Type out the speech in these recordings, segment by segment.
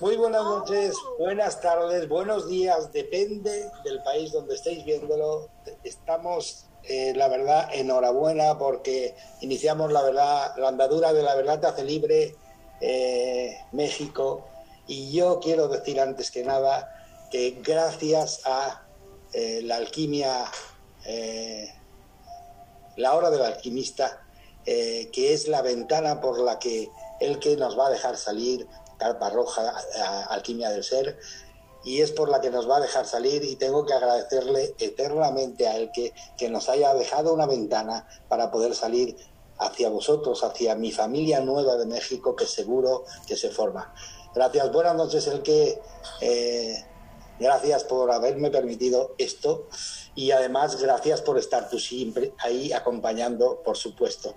Muy buenas noches, buenas tardes, buenos días, depende del país donde estéis viéndolo. Estamos, eh, la verdad, enhorabuena porque iniciamos la verdad, la andadura de la verdad te hace libre eh, México. Y yo quiero decir antes que nada que gracias a eh, la alquimia, la hora del alquimista, que es la ventana por la que el que nos va a dejar salir carpa roja, alquimia del ser, y es por la que nos va a dejar salir y tengo que agradecerle eternamente a él que, que nos haya dejado una ventana para poder salir hacia vosotros, hacia mi familia nueva de México que seguro que se forma. Gracias, buenas noches, el que eh, gracias por haberme permitido esto y además gracias por estar tú siempre ahí acompañando, por supuesto.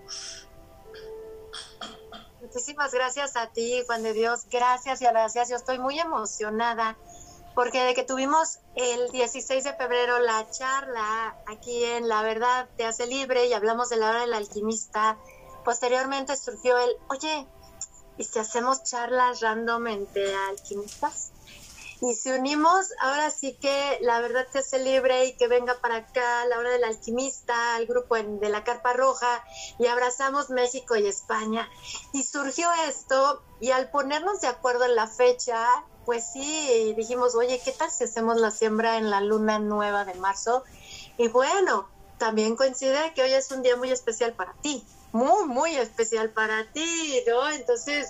Muchísimas gracias a ti, Juan de Dios. Gracias y gracias. Yo estoy muy emocionada porque de que tuvimos el 16 de febrero la charla aquí en La Verdad te hace libre y hablamos de la hora del alquimista, posteriormente surgió el, oye, ¿y si hacemos charlas random entre alquimistas? Y si unimos, ahora sí que la verdad te hace libre y que venga para acá la hora del alquimista, el grupo de la Carpa Roja, y abrazamos México y España. Y surgió esto, y al ponernos de acuerdo en la fecha, pues sí, dijimos, oye, ¿qué tal si hacemos la siembra en la luna nueva de marzo? Y bueno, también coincide que hoy es un día muy especial para ti, muy, muy especial para ti, ¿no? Entonces,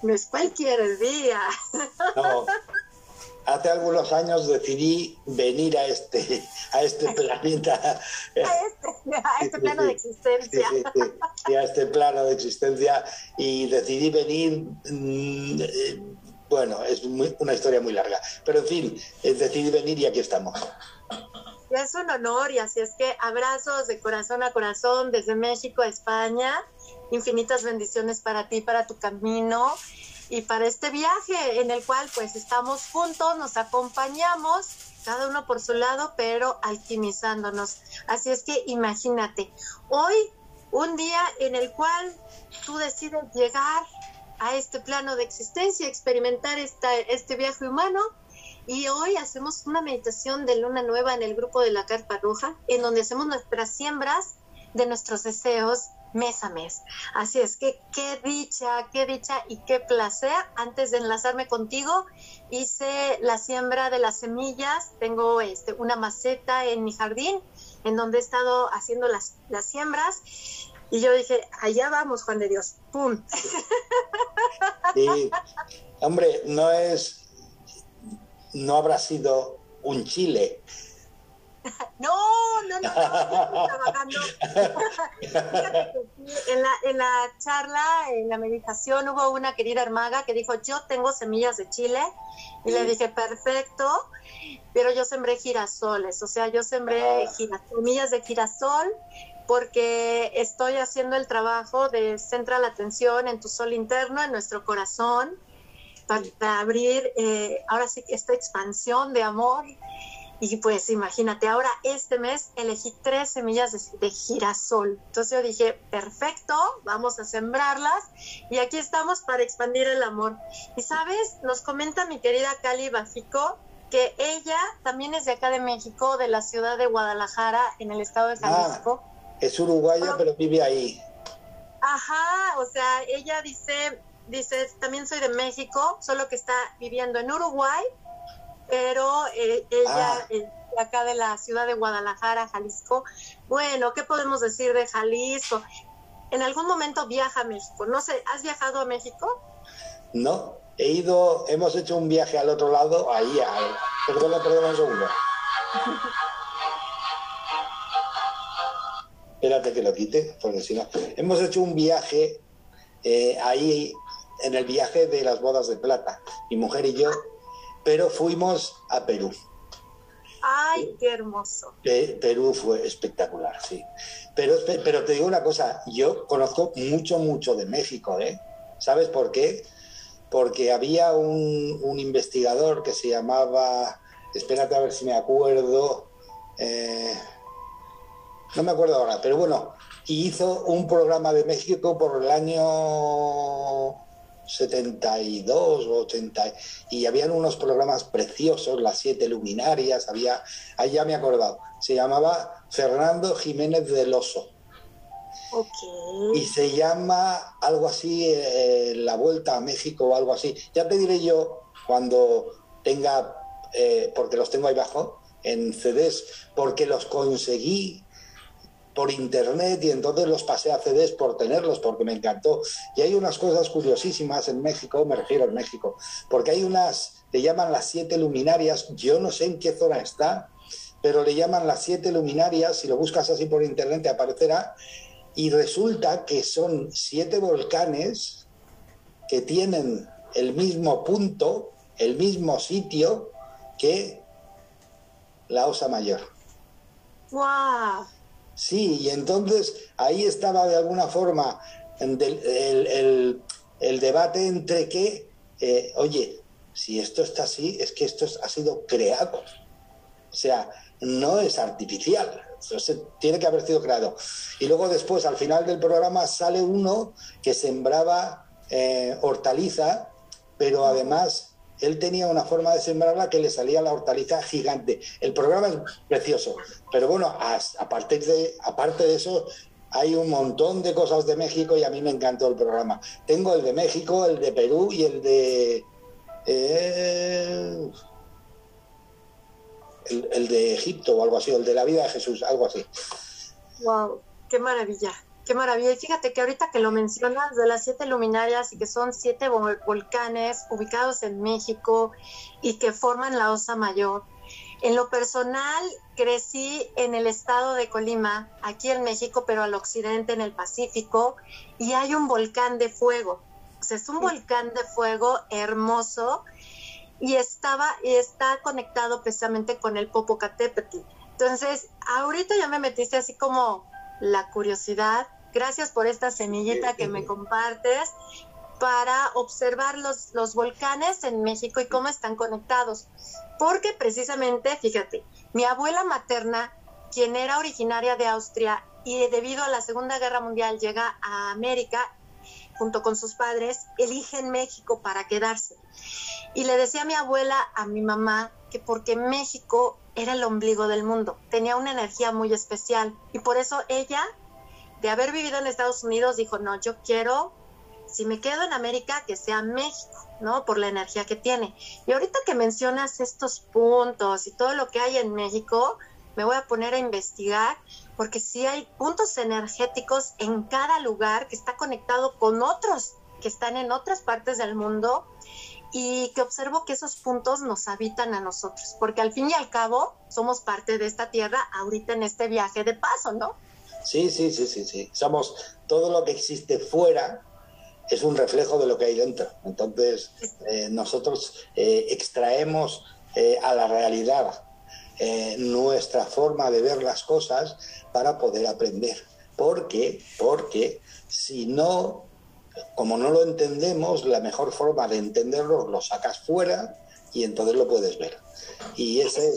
no es cualquier día. No, hace algunos años decidí venir a este, a este planeta. A este, a este plano de existencia. Sí, a este plano de existencia y decidí venir, mm, eh, bueno, es una historia muy larga, pero en fin, eh, decidí venir y aquí estamos. Es un honor y así es que abrazos de corazón a corazón desde México a España, infinitas bendiciones para ti, para tu camino y para este viaje en el cual pues estamos juntos, nos acompañamos, cada uno por su lado, pero alquimizándonos. Así es que imagínate, hoy un día en el cual tú decides llegar a este plano de existencia, experimentar esta, este viaje humano. Y hoy hacemos una meditación de luna nueva en el grupo de la Carpa Roja, en donde hacemos nuestras siembras de nuestros deseos mes a mes. Así es que qué dicha, qué dicha y qué placer. Antes de enlazarme contigo, hice la siembra de las semillas. Tengo este, una maceta en mi jardín en donde he estado haciendo las, las siembras. Y yo dije, allá vamos, Juan de Dios. ¡Pum! Hombre, no es, no habrá sido un chile, no, no, no, no, trabajando. en, la, en la charla, en la meditación, hubo una querida hermaga que dijo, yo tengo semillas de chile. Y le dije, perfecto, pero yo sembré girasoles, o sea, yo sembré semillas de girasol porque estoy haciendo el trabajo de centrar la atención en tu sol interno, en nuestro corazón, para, abrir eh, ahora sí esta expansión de amor y pues imagínate, ahora este mes elegí tres semillas de, girasol. Entonces yo dije, perfecto, vamos a sembrarlas y aquí estamos para expandir el amor. Y sabes, nos comenta mi querida Cali Bafico que ella también es de acá de México, de la ciudad de Guadalajara, en el estado de ah, Jalisco. es uruguaya, pero vive ahí. Ajá, o sea, ella dice, dice, también soy de México, solo que está viviendo en Uruguay pero eh, ella ah. acá de la ciudad de Guadalajara, Jalisco. Bueno, ¿qué podemos decir de Jalisco? En algún momento viaja a México. No sé, ¿has viajado a México? No, he ido, hemos hecho un viaje al otro lado, ahí, al, perdona, perdona un segundo. Espérate que lo quite, porque si no. Hemos hecho un viaje eh, ahí, en el viaje de las bodas de plata. Mi mujer y yo pero fuimos a Perú. ¡Ay, qué hermoso! Perú fue espectacular, sí. Pero, pero te digo una cosa, yo conozco mucho, mucho de México, ¿eh? ¿Sabes por qué? Porque había un, investigador que se llamaba, espérate a ver si me acuerdo, eh, no me acuerdo ahora, pero bueno, hizo un programa de México por el año 72 o 80 y habían unos programas preciosos, las siete luminarias, había, ahí ya me he acordado, se llamaba Fernando Jiménez del Oso. Y se llama algo así, eh, La Vuelta a México o algo así. Ya te diré yo cuando tenga, eh, porque los tengo ahí abajo, en CDs, porque los conseguí por internet y entonces los pasé a CDs por tenerlos, porque me encantó. Y hay unas cosas curiosísimas en México, me refiero a México, porque hay unas, le llaman las siete luminarias, yo no sé en qué zona está, pero le llaman las siete luminarias, si lo buscas así por internet te aparecerá, y resulta que son siete volcanes que tienen el mismo punto, el mismo sitio que la Osa Mayor. ¡Wow! Sí, y entonces ahí estaba de alguna forma el, debate entre que, eh, oye, si esto está así, es que esto ha sido creado. O sea, no es artificial, tiene que haber sido creado. Y luego después, al final del programa, sale uno que sembraba eh, hortaliza, pero además él tenía una forma de sembrarla que le salía la hortaliza gigante. El programa es precioso, pero bueno, aparte de, aparte de eso, hay un montón de cosas de México y a mí me encantó el programa. Tengo el de México, el de Perú y el de... Eh, el, de Egipto o algo así, el de la vida de Jesús, algo así. ¡Wow! ¡Qué maravilla! Qué maravilla. Y fíjate que ahorita que lo mencionas de las siete luminarias y que son siete volcanes ubicados en México y que forman la Osa Mayor. En lo personal, crecí en el estado de Colima, aquí en México, pero al occidente, en el Pacífico, y hay un volcán de fuego. O sea, es un volcán de fuego hermoso y estaba y está conectado precisamente con el Popocatépetl. Entonces, ahorita ya me metiste así como la curiosidad Gracias por esta semillita que me compartes para observar los, los volcanes en México y cómo están conectados. Porque precisamente, fíjate, mi abuela materna, quien era originaria de Austria y debido a la Segunda Guerra Mundial llega a América junto con sus padres, eligen México para quedarse. Y le decía a mi abuela, a mi mamá, que porque México era el ombligo del mundo, tenía una energía muy especial y por eso ella de haber vivido en Estados Unidos, dijo, no, yo quiero, si me quedo en América, que sea México, ¿no? Por la energía que tiene. Y ahorita que mencionas estos puntos y todo lo que hay en México, me voy a poner a investigar, porque sí hay puntos energéticos en cada lugar que está conectado con otros que están en otras partes del mundo y que observo que esos puntos nos habitan a nosotros, porque al fin y al cabo somos parte de esta tierra ahorita en este viaje de paso, ¿no? Sí, sí, sí, sí, sí. Somos todo lo que existe fuera es un reflejo de lo que hay dentro. Entonces, eh, nosotros eh, extraemos eh, a la realidad nuestra forma de ver las cosas para poder aprender. Porque, porque si no, como no lo entendemos, la mejor forma de entenderlo lo sacas fuera y entonces lo puedes ver. Y ese,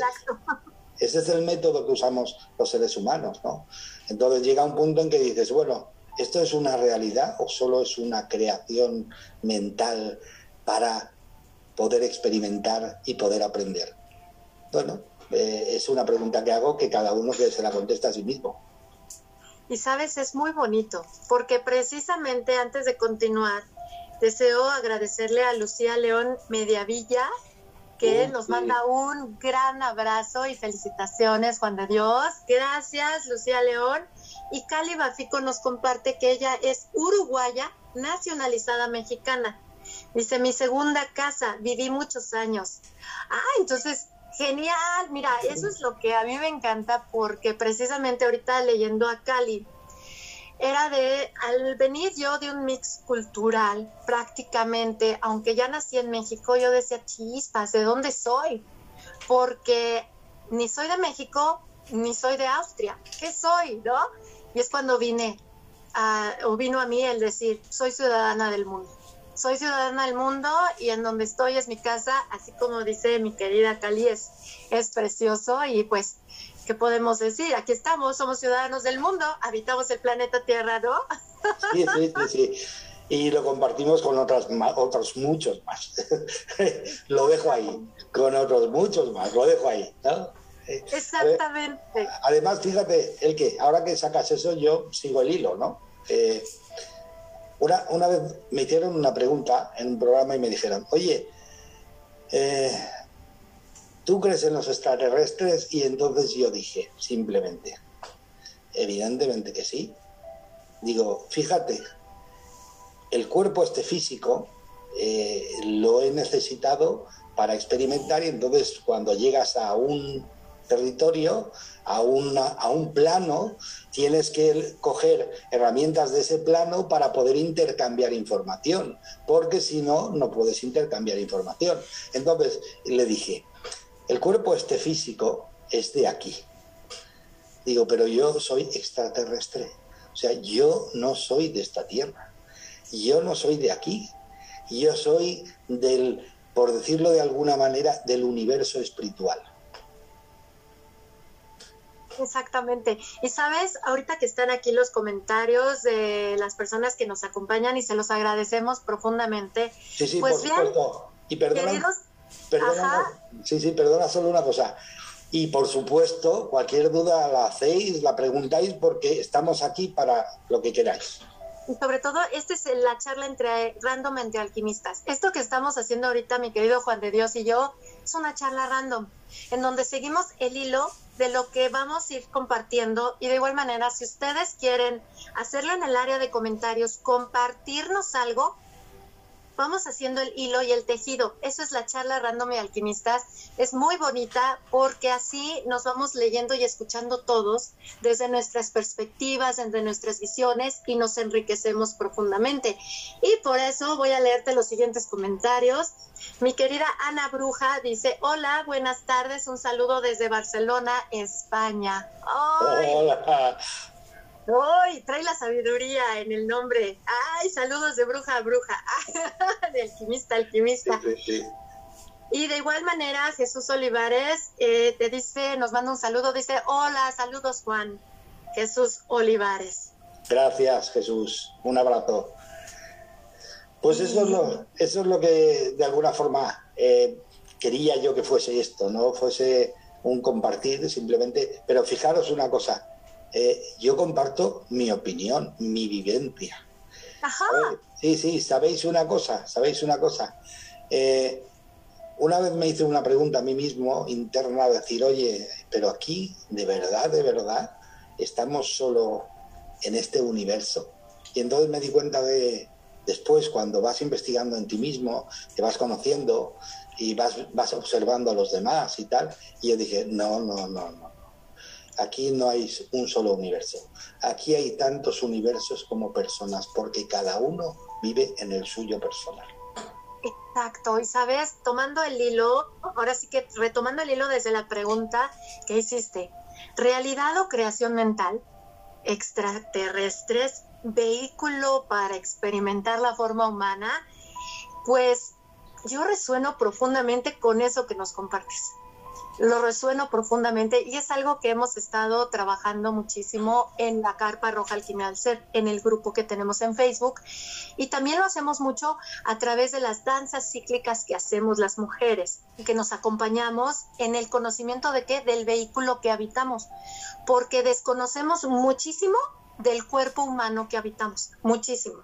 ese es el método que usamos los seres humanos, ¿no? Entonces llega un punto en que dices, bueno, ¿esto es una realidad o solo es una creación mental para poder experimentar y poder aprender? Bueno, eh, es una pregunta que hago que cada uno se la contesta a sí mismo. Y sabes, es muy bonito, porque precisamente antes de continuar, deseo agradecerle a Lucía León Mediavilla que nos manda un gran abrazo y felicitaciones, Juan de Dios. Gracias, Lucía León. Y Cali Bafico nos comparte que ella es uruguaya, nacionalizada mexicana. Dice, mi segunda casa, viví muchos años. Ah, entonces, genial. Mira, eso es lo que a mí me encanta porque precisamente ahorita leyendo a Cali, era de, al venir yo de un mix cultural, prácticamente, aunque ya nací en México, yo decía, chispas, ¿de dónde soy? Porque ni soy de México, ni soy de Austria. ¿Qué soy, no? Y es cuando vine, a, o vino a mí el decir, soy ciudadana del mundo. Soy ciudadana del mundo y en donde estoy es mi casa, así como dice mi querida Cali, es, es precioso y pues ¿qué podemos decir? Aquí estamos, somos ciudadanos del mundo, habitamos el planeta Tierra, ¿no? Sí, sí, sí, sí. y lo compartimos con otras, otros muchos más. lo dejo ahí, con otros muchos más, lo dejo ahí. Exactamente. Además, fíjate, el que ahora que sacas eso, yo sigo el hilo, ¿no? Eh, una, una vez me hicieron una pregunta en un programa y me dijeron, oye, eh, ¿tú crees en los extraterrestres? Y entonces yo dije, simplemente, evidentemente que sí. Digo, fíjate, el cuerpo este físico eh, lo he necesitado para experimentar y entonces cuando llegas a un territorio, a, una, a un plano, tienes que coger herramientas de ese plano para poder intercambiar información, porque si no, no puedes intercambiar información. Entonces le dije, el cuerpo este físico es de aquí. Digo, pero yo soy extraterrestre. O sea, yo no soy de esta tierra. Yo no soy de aquí. Yo soy del, por decirlo de alguna manera, del universo espiritual. Exactamente. Y sabes, ahorita que están aquí los comentarios de las personas que nos acompañan y se los agradecemos profundamente. Sí, sí, pues por supuesto. Y perdona, perdona sí, sí, perdona solo una cosa. Y por supuesto, cualquier duda la hacéis, la preguntáis porque estamos aquí para lo que queráis. Y sobre todo, esta es la charla entre random entre alquimistas. Esto que estamos haciendo ahorita, mi querido Juan de Dios y yo, es una charla random, en donde seguimos el hilo de lo que vamos a ir compartiendo y de igual manera, si ustedes quieren hacerlo en el área de comentarios, compartirnos algo, vamos haciendo el hilo y el tejido. Eso es la charla Random y Alquimistas. Es muy bonita porque así nos vamos leyendo y escuchando todos desde nuestras perspectivas, desde nuestras visiones y nos enriquecemos profundamente. Y por eso voy a leerte los siguientes comentarios. Mi querida Ana Bruja dice, hola, buenas tardes, un saludo desde Barcelona, España. Hola. ¡Ay! Trae la sabiduría en el nombre. ¡Ay! Saludos de bruja a bruja. de alquimista a alquimista. Y de igual manera, Jesús Olivares eh, te dice, nos manda un saludo, dice, hola, saludos Juan. Jesús Olivares. Gracias, Jesús. Un abrazo. Pues eso es lo, eso es lo que de alguna forma eh, quería yo que fuese esto, no fuese un compartir simplemente. Pero fijaros una cosa, eh, yo comparto mi opinión, mi vivencia. Ajá. Sí, sí, sabéis una cosa, sabéis una cosa. Eh, una vez me hice una pregunta a mí mismo interna, decir, oye, pero aquí, de verdad, de verdad, estamos solo en este universo. Y entonces me di cuenta de, después, cuando vas investigando en ti mismo, te vas conociendo y vas, vas observando a los demás y tal, y yo dije, no, no, no, no Aquí no hay un solo universo. Aquí hay tantos universos como personas, porque cada uno vive en el suyo personal. Exacto, y sabes, tomando el hilo, ahora sí que retomando el hilo desde la pregunta que hiciste, ¿realidad o creación mental? ¿Extraterrestres? ¿Vehículo para experimentar la forma humana? Pues yo resueno profundamente con eso que nos compartes lo resueno profundamente y es algo que hemos estado trabajando muchísimo en la Carpa Roja Alquimia del Ser, en el grupo que tenemos en Facebook. Y también lo hacemos mucho a través de las danzas cíclicas que hacemos las mujeres, que nos acompañamos en el conocimiento de qué, del vehículo que habitamos, porque desconocemos muchísimo del cuerpo humano que habitamos, muchísimo.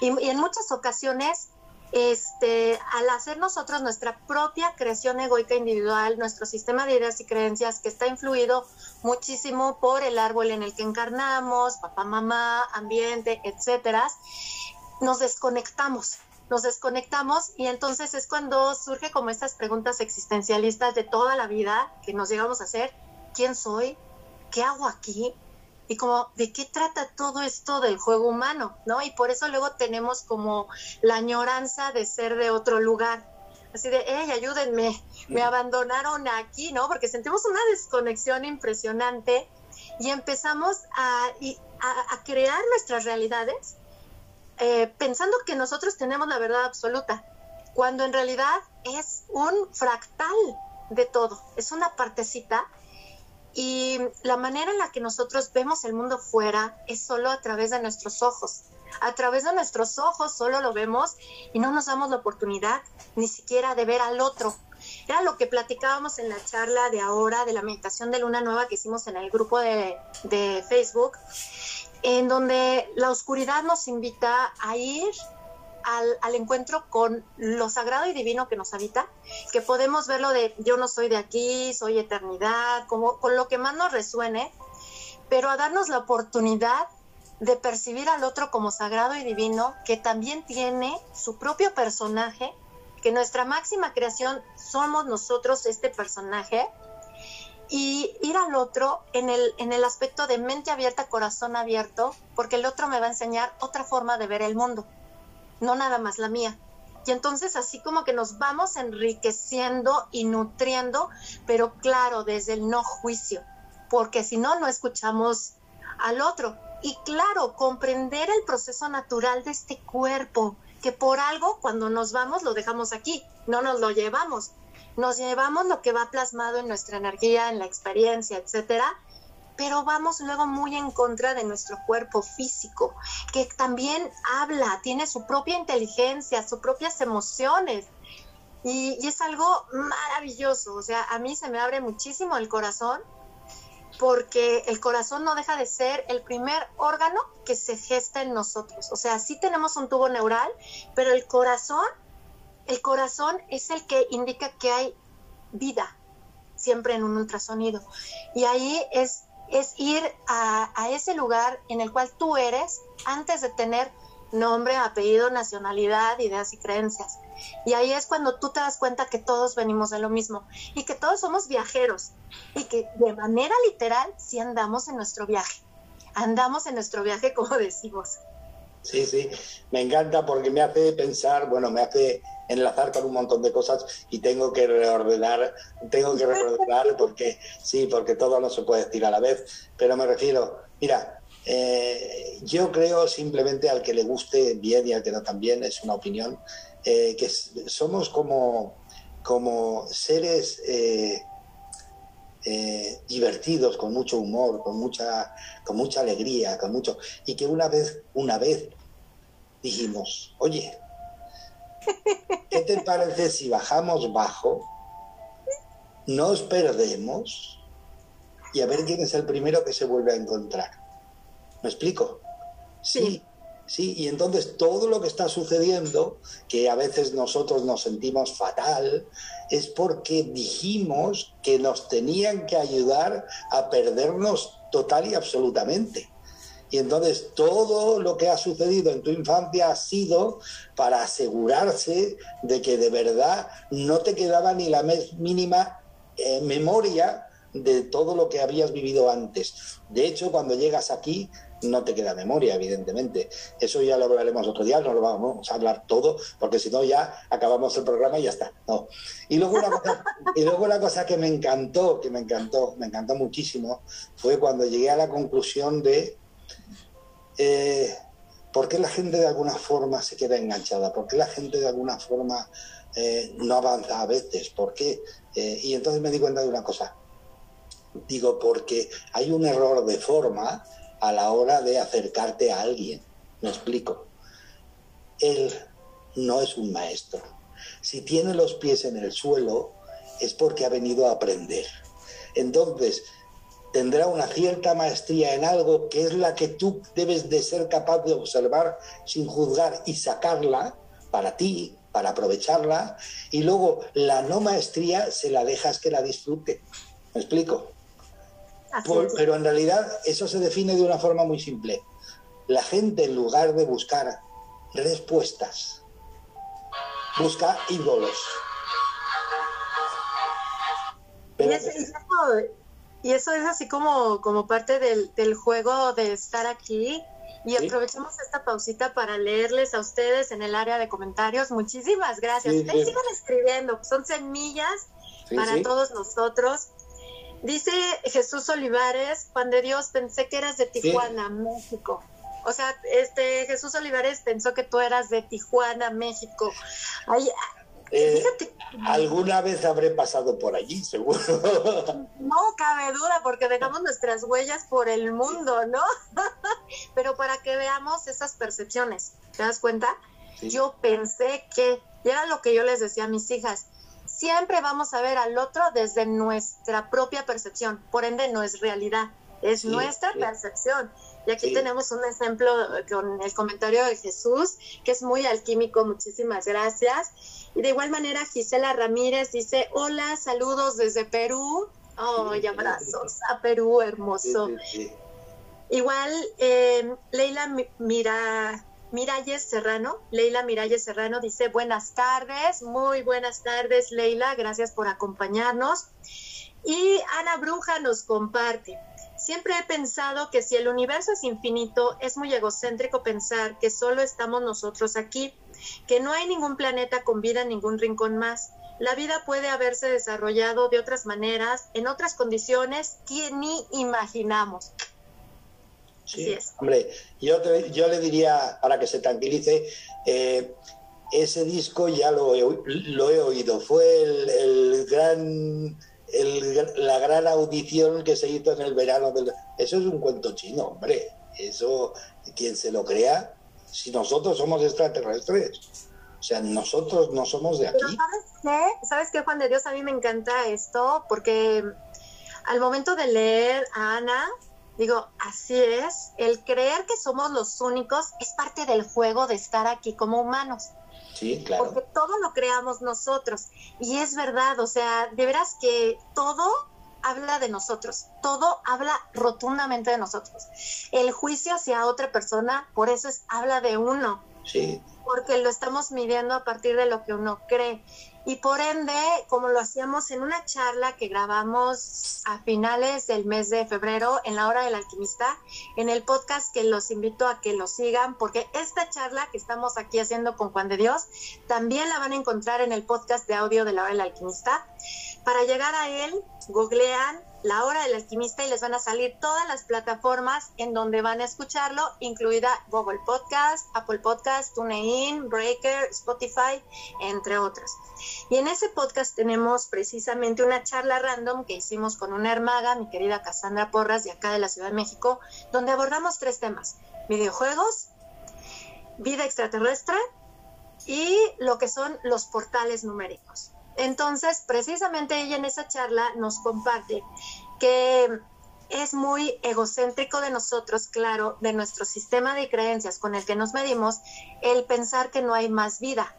Y, y en muchas ocasiones este, al hacer nosotros nuestra propia creación egoica individual, nuestro sistema de ideas y creencias que está influido muchísimo por el árbol en el que encarnamos, papá, mamá, ambiente, etcétera, nos desconectamos, nos desconectamos y entonces es cuando surge como estas preguntas existencialistas de toda la vida que nos llegamos a hacer, ¿quién soy? ¿Qué hago aquí? Y como de qué trata todo esto del juego humano, ¿no? Y por eso luego tenemos como la añoranza de ser de otro lugar. Así de, hey, ayúdenme, me abandonaron aquí, ¿no? Porque sentimos una desconexión impresionante y empezamos a, a, crear nuestras realidades eh, pensando que nosotros tenemos la verdad absoluta, cuando en realidad es un fractal de todo, es una partecita Y la manera en la que nosotros vemos el mundo fuera es solo a través de nuestros ojos. A través de nuestros ojos solo lo vemos y no nos damos la oportunidad ni siquiera de ver al otro. Era lo que platicábamos en la charla de ahora de la meditación de luna nueva que hicimos en el grupo de, de Facebook, en donde la oscuridad nos invita a ir al, encuentro con lo sagrado y divino que nos habita, que podemos verlo de yo no soy de aquí, soy eternidad, como, con lo que más nos resuene, pero a darnos la oportunidad de percibir al otro como sagrado y divino, que también tiene su propio personaje, que nuestra máxima creación somos nosotros este personaje, y ir al otro en el, aspecto de mente abierta, corazón abierto, porque el otro me va a enseñar otra forma de ver el mundo no nada más la mía. Y entonces así como que nos vamos enriqueciendo y nutriendo, pero claro, desde el no juicio, porque si no, no escuchamos al otro. Y claro, comprender el proceso natural de este cuerpo, que por algo cuando nos vamos lo dejamos aquí, no nos lo llevamos. Nos llevamos lo que va plasmado en nuestra energía, en la experiencia, etcétera, pero vamos luego muy en contra de nuestro cuerpo físico, que también habla, tiene su propia inteligencia, sus propias emociones. Y, es algo maravilloso, o sea, a mí se me abre muchísimo el corazón porque el corazón no deja de ser el primer órgano que se gesta en nosotros. O sea, sí tenemos un tubo neural, pero el corazón, el corazón es el que indica que hay vida siempre en un ultrasonido. Y ahí es es ir a, ese lugar en el cual tú eres antes de tener nombre, apellido, nacionalidad, ideas y creencias. Y ahí es cuando tú te das cuenta que todos venimos de lo mismo y que todos somos viajeros y que de manera literal sí andamos en nuestro viaje. Andamos en nuestro viaje como decimos. Sí, sí, me encanta porque me hace pensar, bueno, me hace enlazar con un montón de cosas y tengo que reordenar, tengo que reordenar porque sí, porque todo no se puede decir a la vez, pero me refiero, mira, eh, yo creo simplemente al que le guste bien y al que no también, es una opinión, eh, que somos como, como seres eh, divertidos, con mucho humor, con mucha, con mucha alegría, con mucho, y que una vez, una vez dijimos, oye, ¿Qué te parece si bajamos bajo, nos perdemos y a ver quién es el primero que se vuelve a encontrar? ¿Me explico? Sí, sí, y entonces todo lo que está sucediendo, que a veces nosotros nos sentimos fatal, es porque dijimos que nos tenían que ayudar a perdernos total y absolutamente. Y entonces todo lo que ha sucedido en tu infancia ha sido para asegurarse de que de verdad no te quedaba ni la mínima eh, memoria de todo lo que habías vivido antes. De hecho, cuando llegas aquí, no te queda memoria, evidentemente. Eso ya lo hablaremos otro día, no lo vamos a hablar todo, porque si no ya acabamos el programa y ya está. No. Y luego una cosa, y luego una cosa que me encantó, que me encantó, me encantó muchísimo, fue cuando llegué a la conclusión de eh, ¿por qué la gente de alguna forma se queda enganchada? ¿Por qué la gente de alguna forma eh, no avanza a veces? ¿Por qué? Eh, y entonces me di cuenta de una cosa. Digo, porque hay un error de forma a la hora de acercarte a alguien. Me explico. Él no es un maestro. Si tiene los pies en el suelo es porque ha venido a aprender. Entonces, tendrá una cierta maestría en algo que es la que tú debes de ser capaz de observar sin juzgar y sacarla para ti, para aprovecharla, y luego la no maestría se la dejas que la disfrute. ¿Me explico? pero en realidad eso se define de una forma muy simple. La gente en lugar de buscar respuestas, busca ídolos. Pero, y eso es así como, como parte del, del juego de estar aquí. Y aprovechamos esta pausita para leerles a ustedes en el área de comentarios. Muchísimas gracias. ustedes sigan escribiendo, son semillas para todos nosotros. Dice Jesús Olivares, Juan de Dios, pensé que eras de Tijuana, México. O sea, este Jesús Olivares pensó que tú eras de Tijuana, México. Ahí, Eh, alguna vez habré pasado por allí, seguro. No cabe duda, porque dejamos nuestras huellas por el mundo, ¿no? Pero para que veamos esas percepciones, ¿te das cuenta? Yo pensé que, y era lo que yo les decía a mis hijas, siempre vamos a ver al otro desde nuestra propia percepción, por ende no es realidad, es nuestra percepción. Y aquí tenemos un ejemplo con el comentario de Jesús, que es muy alquímico, muchísimas gracias. Y de igual manera, Gisela Ramírez dice, hola, saludos desde Perú. Oh, y abrazos a Perú, hermoso. Igual, eh, Leila Mira, Miralles Serrano, Leila Miralles Serrano dice, buenas tardes, muy buenas tardes, Leila, gracias por acompañarnos. Y Ana Bruja nos comparte, Siempre he pensado que si el universo es infinito, es muy egocéntrico pensar que solo estamos nosotros aquí, que no hay ningún planeta con vida en ningún rincón más. La vida puede haberse desarrollado de otras maneras, en otras condiciones que ni imaginamos. Sí, hombre, yo, yo le diría, para que se tranquilice, eh, ese disco ya lo he, lo he oído, fue el gran la gran audición que se hizo en el verano del... Eso es un cuento chino, hombre. Eso, quien se lo crea, si nosotros somos extraterrestres. O sea, nosotros no somos de aquí. ¿sabes qué? ¿Sabes qué, Juan de Dios? A mí me encanta esto porque al momento de leer a Ana, digo, así es, el creer que somos los únicos es parte del juego de estar aquí como humanos. Sí, claro. Porque todo lo creamos nosotros. Y es verdad, o sea, de veras que todo habla de nosotros, todo habla rotundamente de nosotros. El juicio hacia otra persona, por eso es, habla de uno. Sí. Porque lo estamos midiendo a partir de lo que uno cree. Y por ende, como lo hacíamos en una charla que grabamos a finales del mes de febrero en la hora del alquimista, en el podcast que los invito a que lo sigan, porque esta charla que estamos aquí haciendo con Juan de Dios, también la van a encontrar en el podcast de audio de la hora del alquimista. Para llegar a él, googlean la Hora del Alquimista y les van a salir todas las plataformas en donde van a escucharlo, incluida Google Podcast, Apple Podcast, TuneIn, Breaker, Spotify, entre otras. Y en ese podcast tenemos precisamente una charla random que hicimos con una hermaga, mi querida Cassandra Porras, de acá de la Ciudad de México, donde abordamos tres temas, videojuegos, vida extraterrestre y lo que son los portales numéricos. Entonces, precisamente ella en esa charla nos comparte que es muy egocéntrico de nosotros, claro, de nuestro sistema de creencias con el que nos medimos, el pensar que no hay más vida.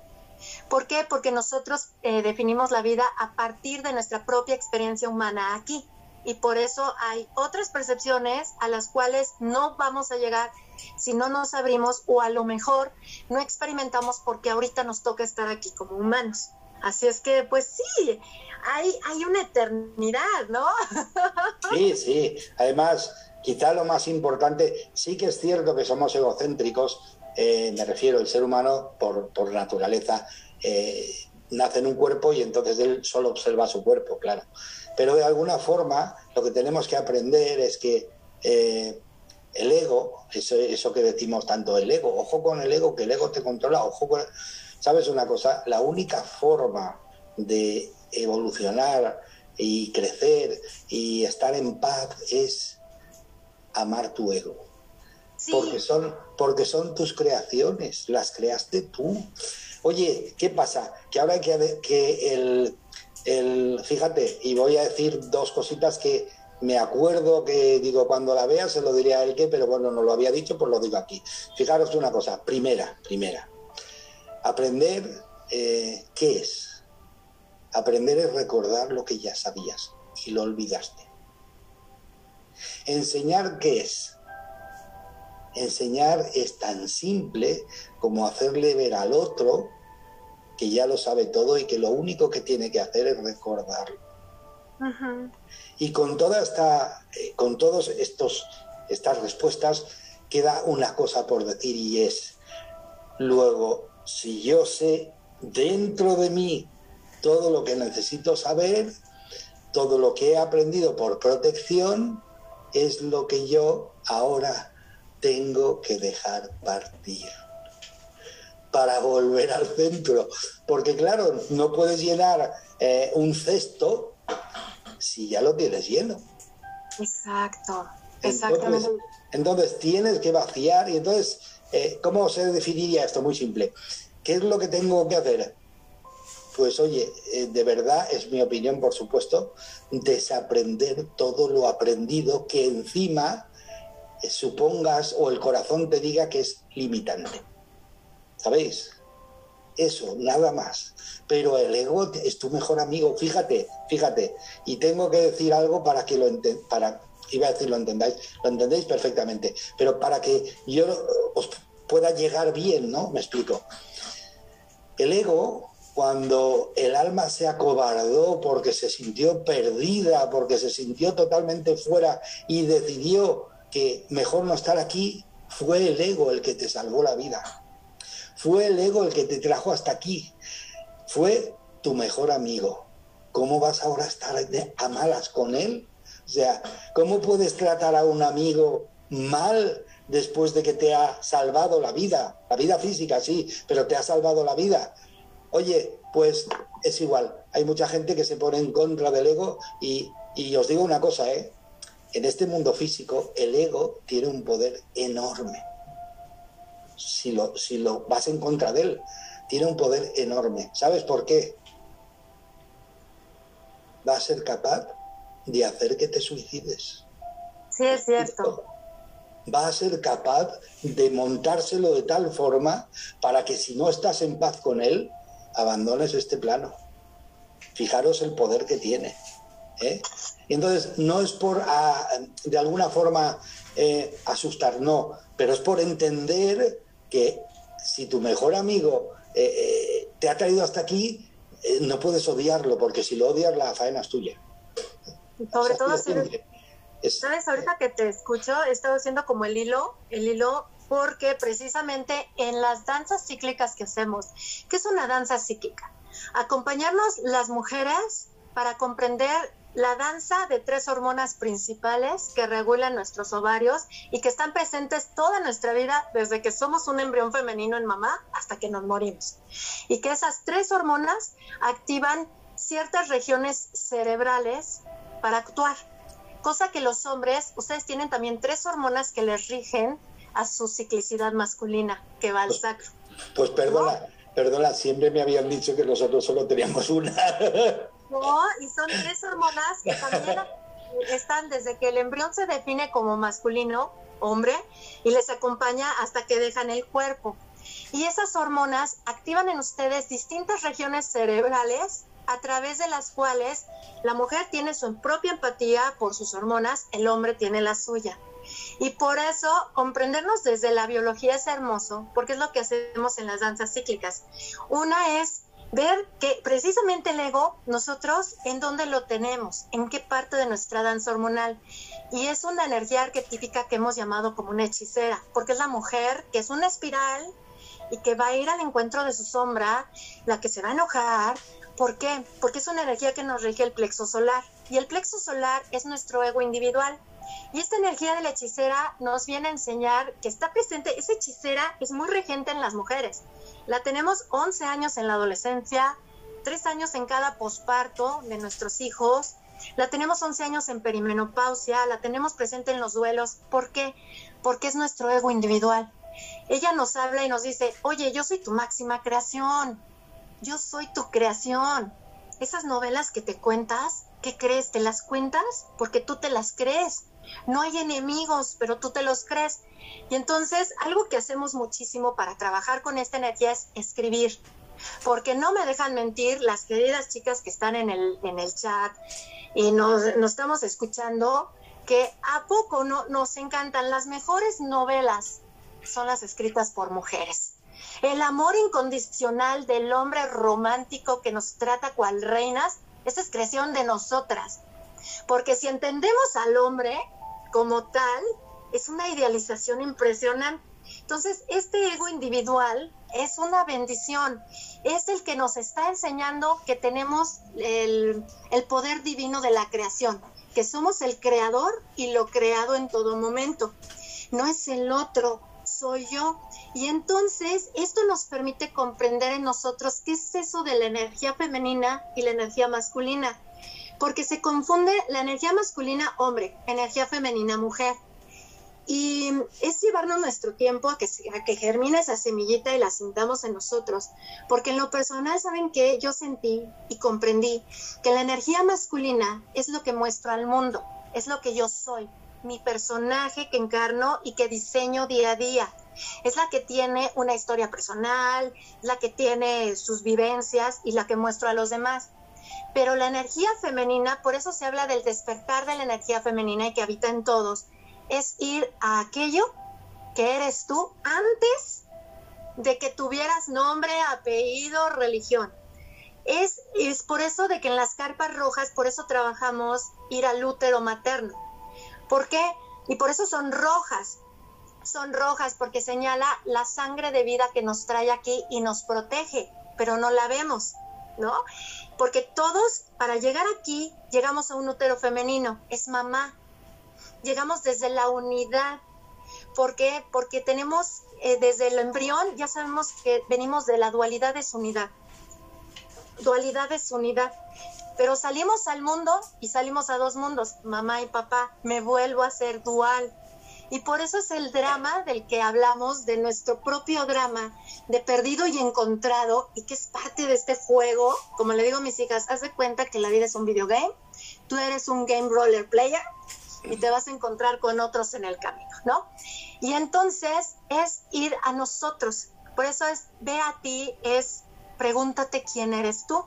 ¿Por qué? Porque nosotros eh, definimos la vida a partir de nuestra propia experiencia humana aquí. Y por eso hay otras percepciones a las cuales no vamos a llegar si no nos abrimos o a lo mejor no experimentamos porque ahorita nos toca estar aquí como humanos. Así es que, pues sí, hay, hay una eternidad, ¿no? Sí, sí. Además, quizá lo más importante, sí que es cierto que somos egocéntricos, eh, me refiero al ser humano por, por naturaleza, eh, nace en un cuerpo y entonces él solo observa su cuerpo, claro. Pero de alguna forma lo que tenemos que aprender es que eh, el ego, eso, eso que decimos tanto, el ego, ojo con el ego, que el ego te controla, ojo con... ¿Sabes una cosa? La única forma de evolucionar y crecer y estar en paz es amar tu ego. Porque, son, porque son tus creaciones, las creaste tú. Oye, ¿qué pasa? Que ahora que, que el, el, fíjate, y voy a decir dos cositas que me acuerdo que digo, cuando la vea se lo diré a él que, pero bueno, no lo había dicho, pues lo digo aquí. Fijaros una cosa, primera, primera, Aprender, eh, ¿qué es? Aprender es recordar lo que ya sabías y lo olvidaste. Enseñar, ¿qué es? Enseñar es tan simple como hacerle ver al otro que ya lo sabe todo y que lo único que tiene que hacer es recordarlo. Y con toda esta, eh, con todos estos, estas respuestas, queda una cosa por decir y es, luego si yo sé dentro de mí todo lo que necesito saber, todo lo que he aprendido por protección, es lo que yo ahora tengo que dejar partir. para volver al centro. Porque claro, no puedes llenar eh, un cesto si ya lo tienes lleno. Exacto, exactamente. Entonces, tienes que vaciar y entonces, eh, ¿cómo se definiría esto? Muy simple. ¿Qué es lo que tengo que hacer? Pues oye, eh, de verdad es mi opinión, por supuesto, desaprender todo lo aprendido que encima supongas o el corazón te diga que es limitante. ¿Sabéis? Eso, nada más. Pero el ego es tu mejor amigo, fíjate, fíjate. Y tengo que decir algo para que lo para iba a decir lo entendáis, lo entendéis perfectamente, pero para que yo os pueda llegar bien, ¿no? Me explico. El ego, cuando el alma se acobardó porque se sintió perdida, porque se sintió totalmente fuera y decidió que mejor no estar aquí, fue el ego el que te salvó la vida. Fue el ego el que te trajo hasta aquí. Fue tu mejor amigo. ¿Cómo vas ahora a estar a malas con él? O sea, ¿cómo puedes tratar a un amigo mal después de que te ha salvado la vida? La vida física, sí, pero te ha salvado la vida. Oye, pues es igual. Hay mucha gente que se pone en contra del ego y, y os digo una cosa, ¿eh? En este mundo físico, el ego tiene un poder enorme si lo, si lo vas en contra de él. Tiene un poder enorme. ¿Sabes por qué? Va a ser capaz de hacer que te suicides. Sí, es cierto. Va a ser capaz de montárselo de tal forma para que si no estás en paz con él, abandones este plano. Fijaros el poder que tiene. ¿eh? Entonces, no es por, ah, de alguna forma, eh, asustar, no, pero es por entender que si tu mejor amigo eh, eh, te ha traído hasta aquí, eh, no puedes odiarlo, porque si lo odias, la faena es tuya. Sobre todo, ¿sabes? Ahorita que te escucho, he estado haciendo como el hilo, el hilo, porque precisamente en las danzas cíclicas que hacemos, ¿qué es una danza cíclica? Acompañarnos las mujeres para comprender la danza de tres hormonas principales que regulan nuestros ovarios y que están presentes toda nuestra vida desde que somos un embrión femenino en mamá hasta que nos morimos. Y que esas tres hormonas activan ciertas regiones cerebrales para actuar. Cosa que los hombres, ustedes tienen también tres hormonas que les rigen a su ciclicidad masculina, que va al pues, sacro. Pues perdona, perdona, siempre me habían dicho que nosotros solo teníamos una. No, y son tres hormonas que también están desde que el embrión se define como masculino, hombre, y les acompaña hasta que dejan el cuerpo. Y esas hormonas activan en ustedes distintas regiones cerebrales a través de las cuales la mujer tiene su propia empatía por sus hormonas, el hombre tiene la suya. Y por eso comprendernos desde la biología es hermoso, porque es lo que hacemos en las danzas cíclicas. Una es ver que precisamente el ego, nosotros, ¿en dónde lo tenemos? ¿En qué parte de nuestra danza hormonal? Y es una energía arquetípica que hemos llamado como una hechicera, porque es la mujer que es una espiral y que va a ir al encuentro de su sombra, la que se va a enojar. ¿Por qué? Porque es una energía que nos rige el plexo solar. Y el plexo solar es nuestro ego individual. Y esta energía de la hechicera nos viene a enseñar que está presente, esa hechicera es muy regente en las mujeres. La tenemos 11 años en la adolescencia, 3 años en cada posparto de nuestros hijos, la tenemos 11 años en perimenopausia, la tenemos presente en los duelos. ¿Por qué? Porque es nuestro ego individual. Ella nos habla y nos dice, oye, yo soy tu máxima creación, yo soy tu creación. Esas novelas que te cuentas, ¿qué crees? ¿Te las cuentas? Porque tú te las crees. No hay enemigos, pero tú te los crees. Y entonces, algo que hacemos muchísimo para trabajar con esta energía es escribir. Porque no me dejan mentir las queridas chicas que están en el, en el chat y nos, estamos escuchando, que a poco no, nos encantan las mejores novelas, son las escritas por mujeres. El amor incondicional del hombre romántico que nos trata cual reinas, esa es creación de nosotras. Porque si entendemos al hombre como tal, es una idealización impresionante. Entonces, este ego individual es una bendición, es el que nos está enseñando que tenemos el, el, poder divino de la creación, que somos el creador y lo creado en todo momento. No es el otro, soy yo. Y entonces esto nos permite comprender en nosotros qué es eso de la energía femenina y la energía masculina. Porque se confunde la energía masculina hombre, energía femenina mujer. Y es llevarnos nuestro tiempo a que, a germine esa semillita y la sintamos en nosotros. Porque en lo personal, ¿saben que Yo sentí y comprendí que la energía masculina es lo que muestro al mundo, es lo que yo soy, mi personaje que encarno y que diseño día a día. Es la que tiene una historia personal, la que tiene sus vivencias y la que muestro a los demás. Pero la energía femenina, por eso se habla del despertar de la energía femenina y que habita en todos, es ir a aquello que eres tú antes de que tuvieras nombre, apellido, religión. Es, es por eso de que en las carpas rojas, por eso trabajamos ir al útero materno. ¿Por qué? Y por eso son rojas. Son rojas porque señala la sangre de vida que nos trae aquí y nos protege, pero no la vemos, ¿no? Porque todos, para llegar aquí, llegamos a un útero femenino, es mamá, llegamos desde la unidad. ¿Por qué? Porque tenemos eh, desde el embrión, ya sabemos que venimos de la dualidad es unidad. Dualidad es unidad. Pero salimos al mundo y salimos a dos mundos, mamá y papá. Me vuelvo a ser dual. Y por eso es el drama del que hablamos, de nuestro propio drama, de perdido y encontrado, y que es parte de este juego. Como le digo a mis hijas, haz de cuenta que la vida es un videogame, tú eres un game roller player y te vas a encontrar con otros en el camino, ¿no? Y entonces es ir a nosotros. Por eso es, ve a ti, es pregúntate quién eres tú.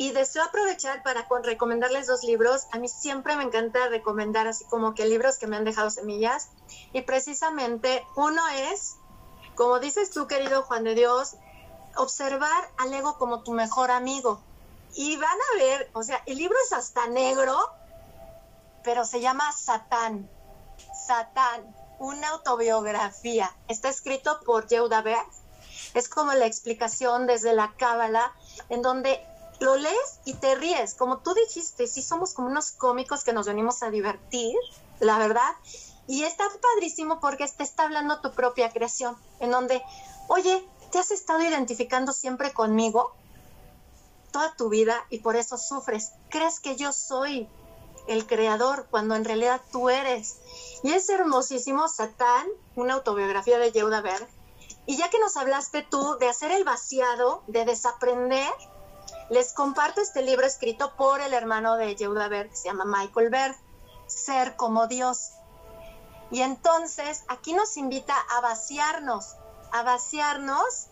Y deseo aprovechar para recomendarles dos libros. A mí siempre me encanta recomendar así como que libros que me han dejado semillas. Y precisamente uno es, como dices tú, querido Juan de Dios, observar al ego como tu mejor amigo. Y van a ver, o sea, el libro es hasta negro, pero se llama Satán. Satán, una autobiografía. Está escrito por Yehuda Berg. Es como la explicación desde la Cábala, en donde lo lees y te ríes. Como tú dijiste, sí somos como unos cómicos que nos venimos a divertir, la verdad. Y está padrísimo porque te está hablando tu propia creación, en donde, oye, ¿te has estado identificando siempre conmigo? toda tu vida y por eso sufres. ¿Crees que yo soy el creador, cuando en realidad tú eres. Y es hermosísimo Satán, una autobiografía de Yehuda Berg. Y ya que nos hablaste tú de hacer el vaciado, de desaprender, les comparto este libro escrito por el hermano de Yehuda Berg, que se llama Michael Berg, Ser como Dios. Y entonces aquí nos invita a vaciarnos, a vaciarnos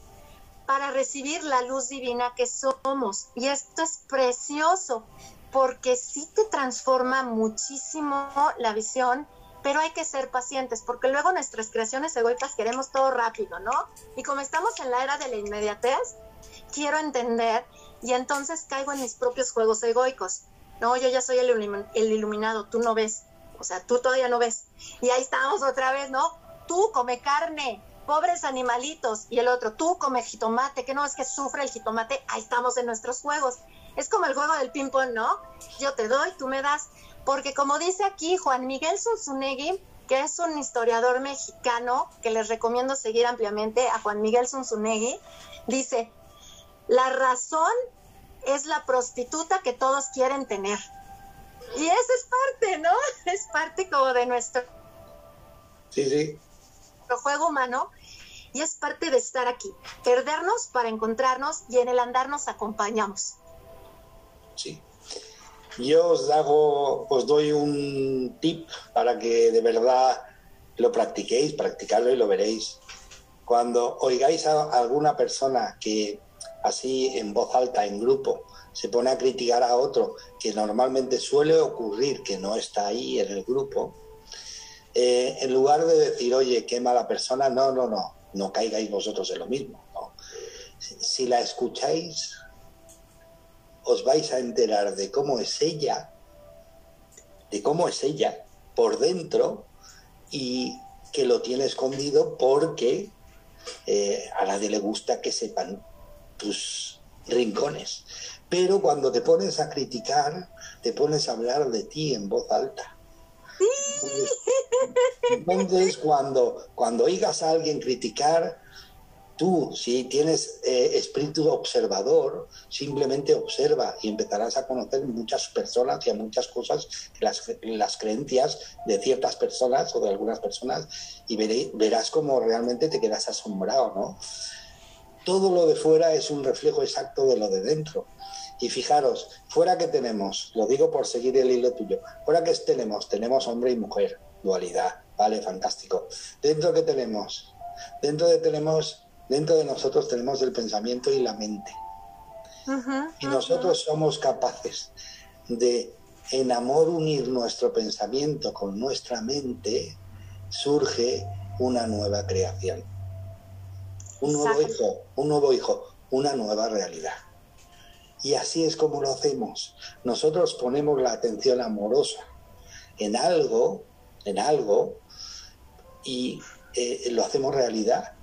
para recibir la luz divina que somos. Y esto es precioso, porque sí te transforma muchísimo la visión, pero hay que ser pacientes, porque luego nuestras creaciones egoicas queremos todo rápido, ¿no? Y como estamos en la era de la inmediatez, quiero entender y entonces caigo en mis propios juegos egoicos. No, yo ya soy el, el iluminado, tú no ves, o sea, tú todavía no ves. Y ahí estamos otra vez, ¿no? Tú come carne, pobres animalitos, y el otro, tú come jitomate, que no es que sufre el jitomate, ahí estamos en nuestros juegos. Es como el juego del ping-pong, ¿no? Yo te doy, tú me das. Porque como dice aquí Juan Miguel Zunzunegui, que es un historiador mexicano que les recomiendo seguir ampliamente a Juan Miguel Zunzunegui, dice, la razón es la prostituta que todos quieren tener. Y eso es parte, ¿no? Es parte como de nuestro, sí, sí. nuestro juego humano y es parte de estar aquí, perdernos para encontrarnos y en el andar nos acompañamos. Sí. Yo os, hago, os doy un tip para que de verdad lo practiquéis, practicarlo y lo veréis. Cuando oigáis a alguna persona que así en voz alta, en grupo, se pone a criticar a otro, que normalmente suele ocurrir que no está ahí en el grupo, eh, en lugar de decir, oye, qué mala persona, no, no, no, no caigáis vosotros en lo mismo. Si la escucháis os vais a enterar de cómo es ella, de cómo es ella por dentro y que lo tiene escondido porque eh, a nadie le gusta que sepan tus rincones. Pero cuando te pones a criticar, te pones a hablar de ti en voz alta. Entonces, cuando, cuando oigas a alguien criticar, tú, si tienes eh, espíritu observador, simplemente observa y empezarás a conocer muchas personas y a muchas cosas, las, las creencias de ciertas personas o de algunas personas, y verás cómo realmente te quedas asombrado, ¿no? Todo lo de fuera es un reflejo exacto de lo de dentro. Y fijaros, fuera que tenemos, lo digo por seguir el hilo tuyo, fuera que tenemos, tenemos hombre y mujer, dualidad, vale, fantástico. Dentro que tenemos, dentro de tenemos, dentro de nosotros tenemos el pensamiento y la mente. y nosotros somos capaces de en amor unir nuestro pensamiento con nuestra mente, surge una nueva creación. Un nuevo hijo, un nuevo hijo, una nueva realidad. Y así es como lo hacemos. Nosotros ponemos la atención amorosa en algo, en algo, y eh, lo hacemos realidad.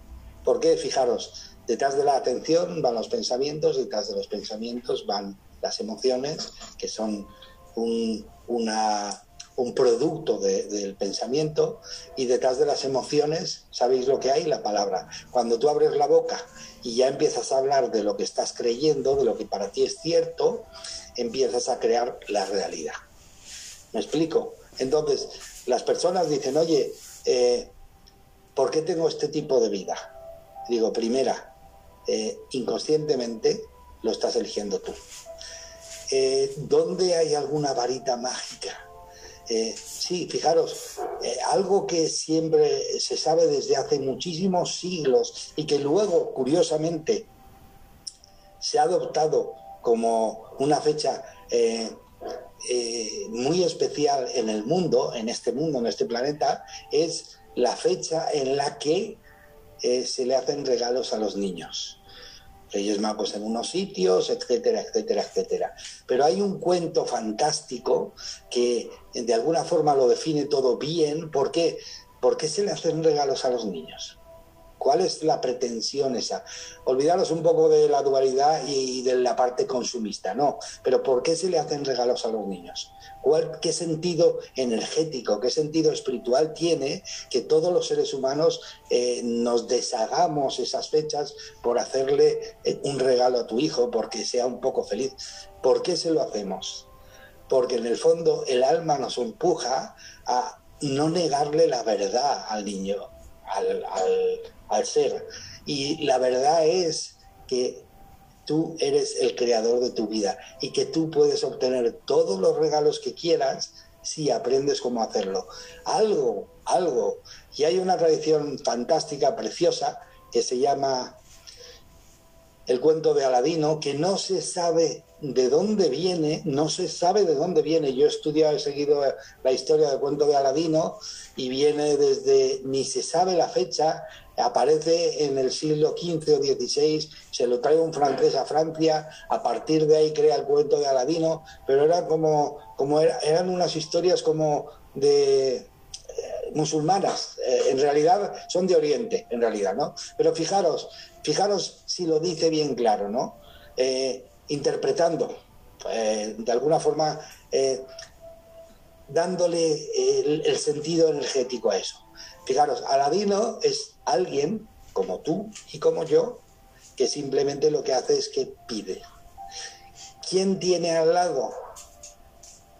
Porque, fijaros, detrás de la atención van los pensamientos, detrás de los pensamientos van las emociones, que son un, un producto del pensamiento, y detrás de las emociones, ¿sabéis lo que hay? La palabra. Cuando tú abres la boca y ya empiezas a hablar de lo que estás creyendo, de lo que para ti es cierto, empiezas a crear la realidad. ¿Me explico? Entonces, las personas dicen, oye, eh, ¿por qué tengo este tipo de vida? Digo, primera, eh, inconscientemente lo estás eligiendo tú. Eh, ¿Dónde hay alguna varita mágica? Sí, fijaros, algo que siempre se sabe desde hace muchísimos siglos y que luego, curiosamente, se ha adoptado como una fecha eh, muy especial en el mundo, en este mundo, en este planeta, es la fecha en la que eh, se le hacen regalos a los niños. Reyes Magos en unos sitios, etcétera, etcétera, etcétera. Pero hay un cuento fantástico que de alguna forma lo define todo bien. ¿Por qué? ¿Por qué se le hacen regalos a los niños? ¿Cuál es la pretensión esa? Olvidaros un poco de la dualidad y de la parte consumista, no. Pero ¿por qué se le hacen regalos a los niños? ¿Cuál, ¿Qué sentido energético, qué sentido espiritual tiene que todos los seres humanos eh, nos deshagamos esas fechas por hacerle eh, un regalo a tu hijo porque sea un poco feliz? ¿Por qué se lo hacemos? Porque en el fondo el alma nos empuja a no negarle la verdad al niño, al, al ser. Y la verdad es que tú eres el creador de tu vida y que tú puedes obtener todos los regalos que quieras si aprendes cómo hacerlo. Algo, algo. Y hay una tradición fantástica, preciosa, que se llama el cuento de Aladino, que no se sabe de dónde viene, no se sabe de dónde viene. Yo he estudiado, he seguido la historia del cuento de Aladino y viene desde, ni se sabe la fecha, aparece en el siglo XV o XVI, se lo trae un francés a Francia, a partir de ahí crea el cuento de Aladino, pero era como, como eran unas historias como de eh, musulmanas, eh, en realidad son de Oriente, en realidad, ¿no? Pero fijaros, fijaros si lo dice bien claro, ¿no? Eh, interpretando, de alguna forma, dándole el sentido energético a eso. Fijaros, Aladino es alguien como tú y como yo que simplemente lo que hace es que pide. ¿Quién tiene al lado?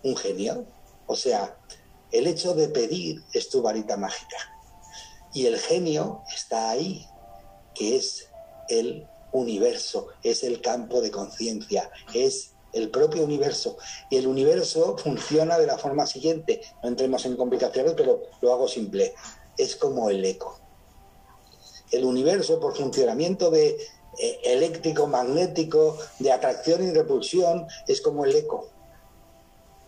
Un genio. O sea, el hecho de pedir es tu varita mágica. Y el genio está ahí, que es el universo, es el campo de conciencia, es el propio universo. Y el universo funciona de la forma siguiente. No entremos en complicaciones, pero lo hago simple es como el eco. El universo, por funcionamiento de eh, eléctrico, magnético, de atracción y repulsión, es como el eco.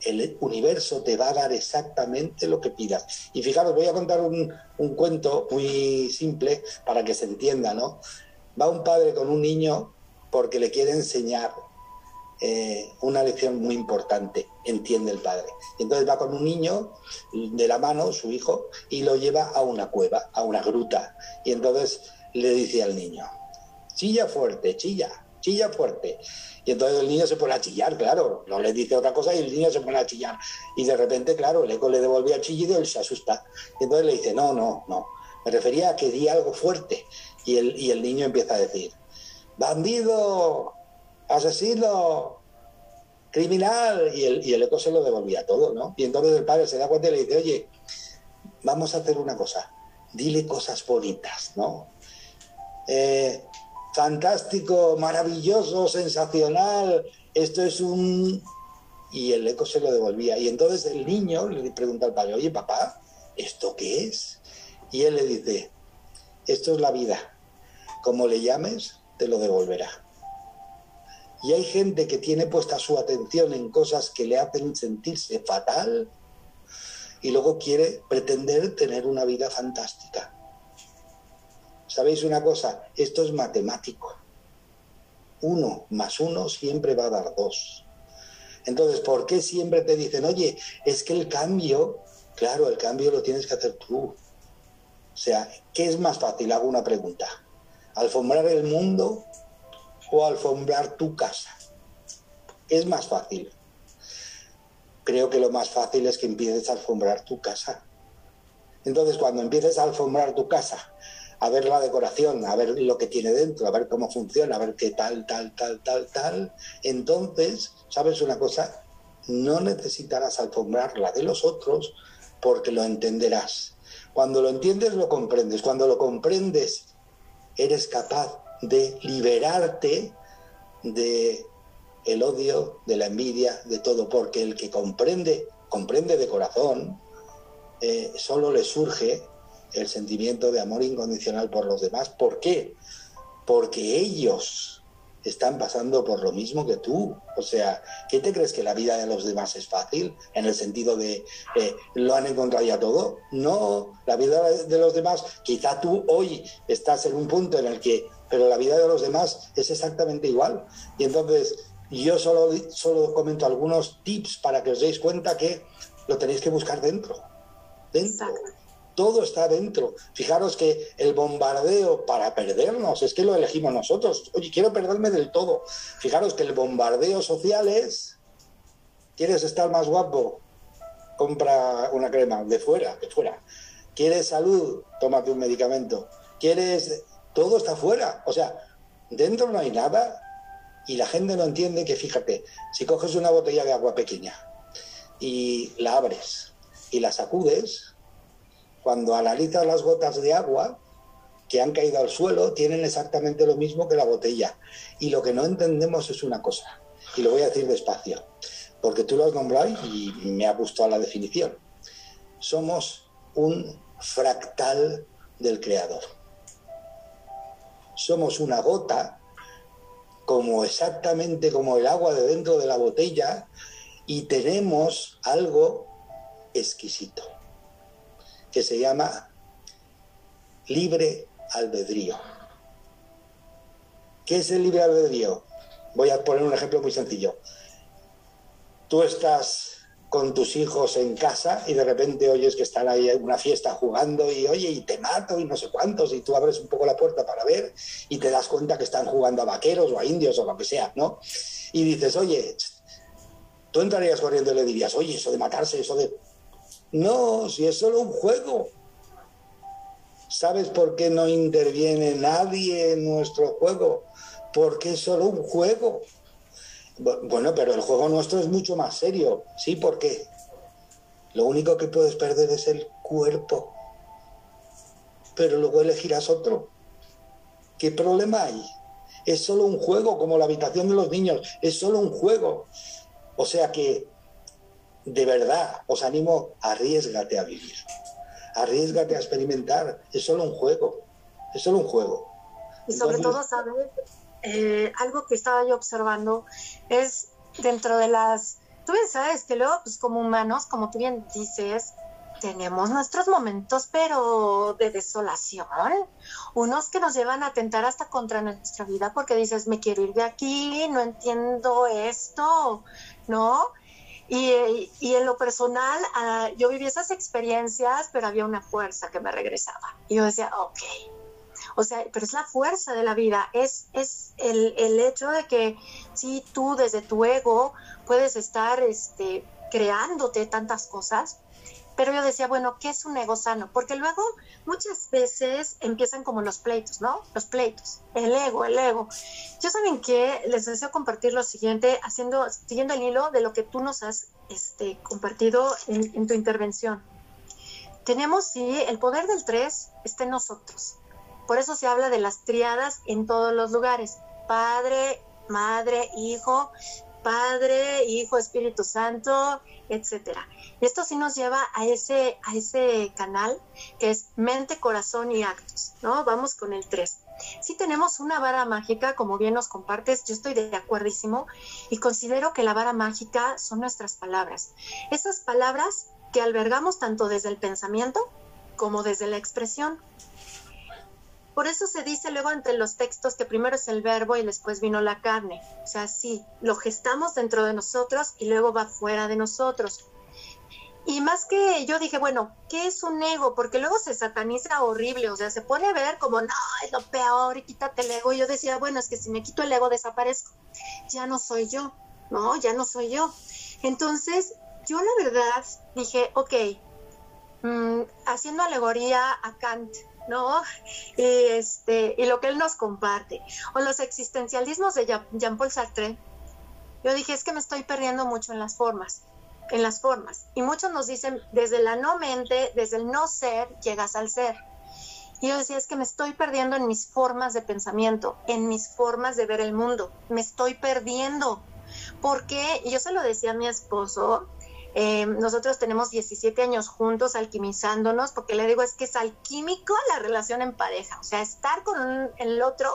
El universo te va a dar exactamente lo que pidas. Y fijaros, voy a contar un, un cuento muy simple para que se entienda, ¿no? Va un padre con un niño porque le quiere enseñar eh, una lección muy importante, entiende el padre. entonces va con un niño de la mano, su hijo, y lo lleva a una cueva, a una gruta. Y entonces le dice al niño, chilla fuerte, chilla. chilla fuerte. Y entonces el niño se pone a chillar, claro, no le dice otra cosa y el niño se pone a chillar. Y de repente, claro, el eco le devolvía el chillido y él se asusta. Y entonces le dice, no, no, no, me refería a que di algo fuerte. Y el, y el niño empieza a decir, bandido, asesino, criminal. Y el, y el eco se lo devolvía todo, ¿no? Y entonces el padre se da cuenta y le dice, oye, vamos a hacer una cosa, dile cosas bonitas, ¿no? Eh, fantástico, maravilloso, sensacional, esto es un... Y el eco se lo devolvía. Y entonces el niño le pregunta al padre, oye papá, ¿esto qué es? Y él le dice, esto es la vida, como le llames, te lo devolverá. Y hay gente que tiene puesta su atención en cosas que le hacen sentirse fatal y luego quiere pretender tener una vida fantástica. ¿Sabéis una cosa? Esto es matemático. Uno más uno siempre va a dar dos. Entonces, ¿por qué siempre te dicen, oye, es que el cambio, claro, el cambio lo tienes que hacer tú? O sea, ¿qué es más fácil? Hago una pregunta. ¿Alfombrar el mundo o alfombrar tu casa? ¿Qué es más fácil? Creo que lo más fácil es que empieces a alfombrar tu casa. Entonces, cuando empieces a alfombrar tu casa a ver la decoración, a ver lo que tiene dentro, a ver cómo funciona, a ver qué tal, tal, tal, tal, tal. Entonces, ¿sabes una cosa? No necesitarás alfombrar la de los otros porque lo entenderás. Cuando lo entiendes, lo comprendes. Cuando lo comprendes, eres capaz de liberarte de el odio, de la envidia, de todo, porque el que comprende, comprende de corazón, eh, solo le surge el sentimiento de amor incondicional por los demás. ¿Por qué? Porque ellos están pasando por lo mismo que tú. O sea, ¿qué te crees que la vida de los demás es fácil? En el sentido de, eh, ¿lo han encontrado ya todo? No, la vida de los demás, quizá tú hoy estás en un punto en el que, pero la vida de los demás es exactamente igual. Y entonces, yo solo, solo comento algunos tips para que os deis cuenta que lo tenéis que buscar dentro. Dentro todo está dentro. Fijaros que el bombardeo para perdernos, es que lo elegimos nosotros. Oye, quiero perderme del todo. Fijaros que el bombardeo social es, ¿quieres estar más guapo? Compra una crema de fuera, de fuera. ¿Quieres salud? Tómate un medicamento. ¿Quieres? Todo está fuera. O sea, dentro no hay nada y la gente no entiende que, fíjate, si coges una botella de agua pequeña y la abres y la sacudes, cuando analizas las gotas de agua que han caído al suelo, tienen exactamente lo mismo que la botella. Y lo que no entendemos es una cosa, y lo voy a decir despacio, porque tú lo has nombrado y me ha gustado la definición. Somos un fractal del creador. Somos una gota, como exactamente como el agua de dentro de la botella, y tenemos algo exquisito que se llama libre albedrío. ¿Qué es el libre albedrío? Voy a poner un ejemplo muy sencillo. Tú estás con tus hijos en casa y de repente oyes que están ahí en una fiesta jugando y oye, y te mato y no sé cuántos, y tú abres un poco la puerta para ver y te das cuenta que están jugando a vaqueros o a indios o lo que sea, ¿no? Y dices, oye, tú entrarías corriendo y le dirías, oye, eso de matarse, eso de... No, si es solo un juego. ¿Sabes por qué no interviene nadie en nuestro juego? Porque es solo un juego. Bueno, pero el juego nuestro es mucho más serio. Sí, ¿por qué? Lo único que puedes perder es el cuerpo. Pero luego elegirás otro. ¿Qué problema hay? Es solo un juego, como la habitación de los niños. Es solo un juego. O sea que de verdad, os animo, arriesgate a vivir, arriesgate a experimentar, es solo un juego, es solo un juego. Y sobre todo, ¿sabes? Eh, algo que estaba yo observando es dentro de las, tú bien sabes que luego, pues como humanos, como tú bien dices, tenemos nuestros momentos, pero de desolación, unos que nos llevan a tentar hasta contra nuestra vida porque dices, me quiero ir de aquí, no entiendo esto, ¿no? Y, y, en lo personal, uh, yo viví esas experiencias, pero había una fuerza que me regresaba. Y yo decía, ok, O sea, pero es la fuerza de la vida, es, es el, el hecho de que si tú desde tu ego puedes estar este, creándote tantas cosas, pero yo decía, bueno, ¿qué es un ego sano? Porque luego muchas veces empiezan como los pleitos, ¿no? Los pleitos, el ego, el ego. Yo saben que les deseo compartir lo siguiente, haciendo, siguiendo el hilo de lo que tú nos has este, compartido en, en tu intervención. Tenemos, sí, el poder del tres está en nosotros. Por eso se habla de las triadas en todos los lugares. Padre, madre, hijo, Padre, Hijo, Espíritu Santo, etcétera. Esto sí nos lleva a ese, a ese canal que es mente, corazón y actos, ¿no? Vamos con el 3. Si tenemos una vara mágica, como bien nos compartes, yo estoy de acuerdísimo y considero que la vara mágica son nuestras palabras. Esas palabras que albergamos tanto desde el pensamiento como desde la expresión. Por eso se dice luego entre los textos que primero es el verbo y después vino la carne. O sea, sí, lo gestamos dentro de nosotros y luego va fuera de nosotros. Y más que yo dije, bueno, ¿qué es un ego? Porque luego se sataniza horrible, o sea, se pone a ver como, no, es lo peor y quítate el ego. Y yo decía, bueno, es que si me quito el ego desaparezco. Ya no soy yo, ¿no? Ya no soy yo. Entonces, yo la verdad dije, ok, mmm, haciendo alegoría a Kant, ¿no? Y, este, y lo que él nos comparte. O los existencialismos de Jean-Paul Sartre. Yo dije, es que me estoy perdiendo mucho en las formas, en las formas. Y muchos nos dicen, desde la no mente, desde el no ser, llegas al ser. Y yo decía, es que me estoy perdiendo en mis formas de pensamiento, en mis formas de ver el mundo. Me estoy perdiendo. Porque, yo se lo decía a mi esposo, eh, nosotros tenemos 17 años juntos alquimizándonos, porque le digo, es que es alquímico la relación en pareja. O sea, estar con el otro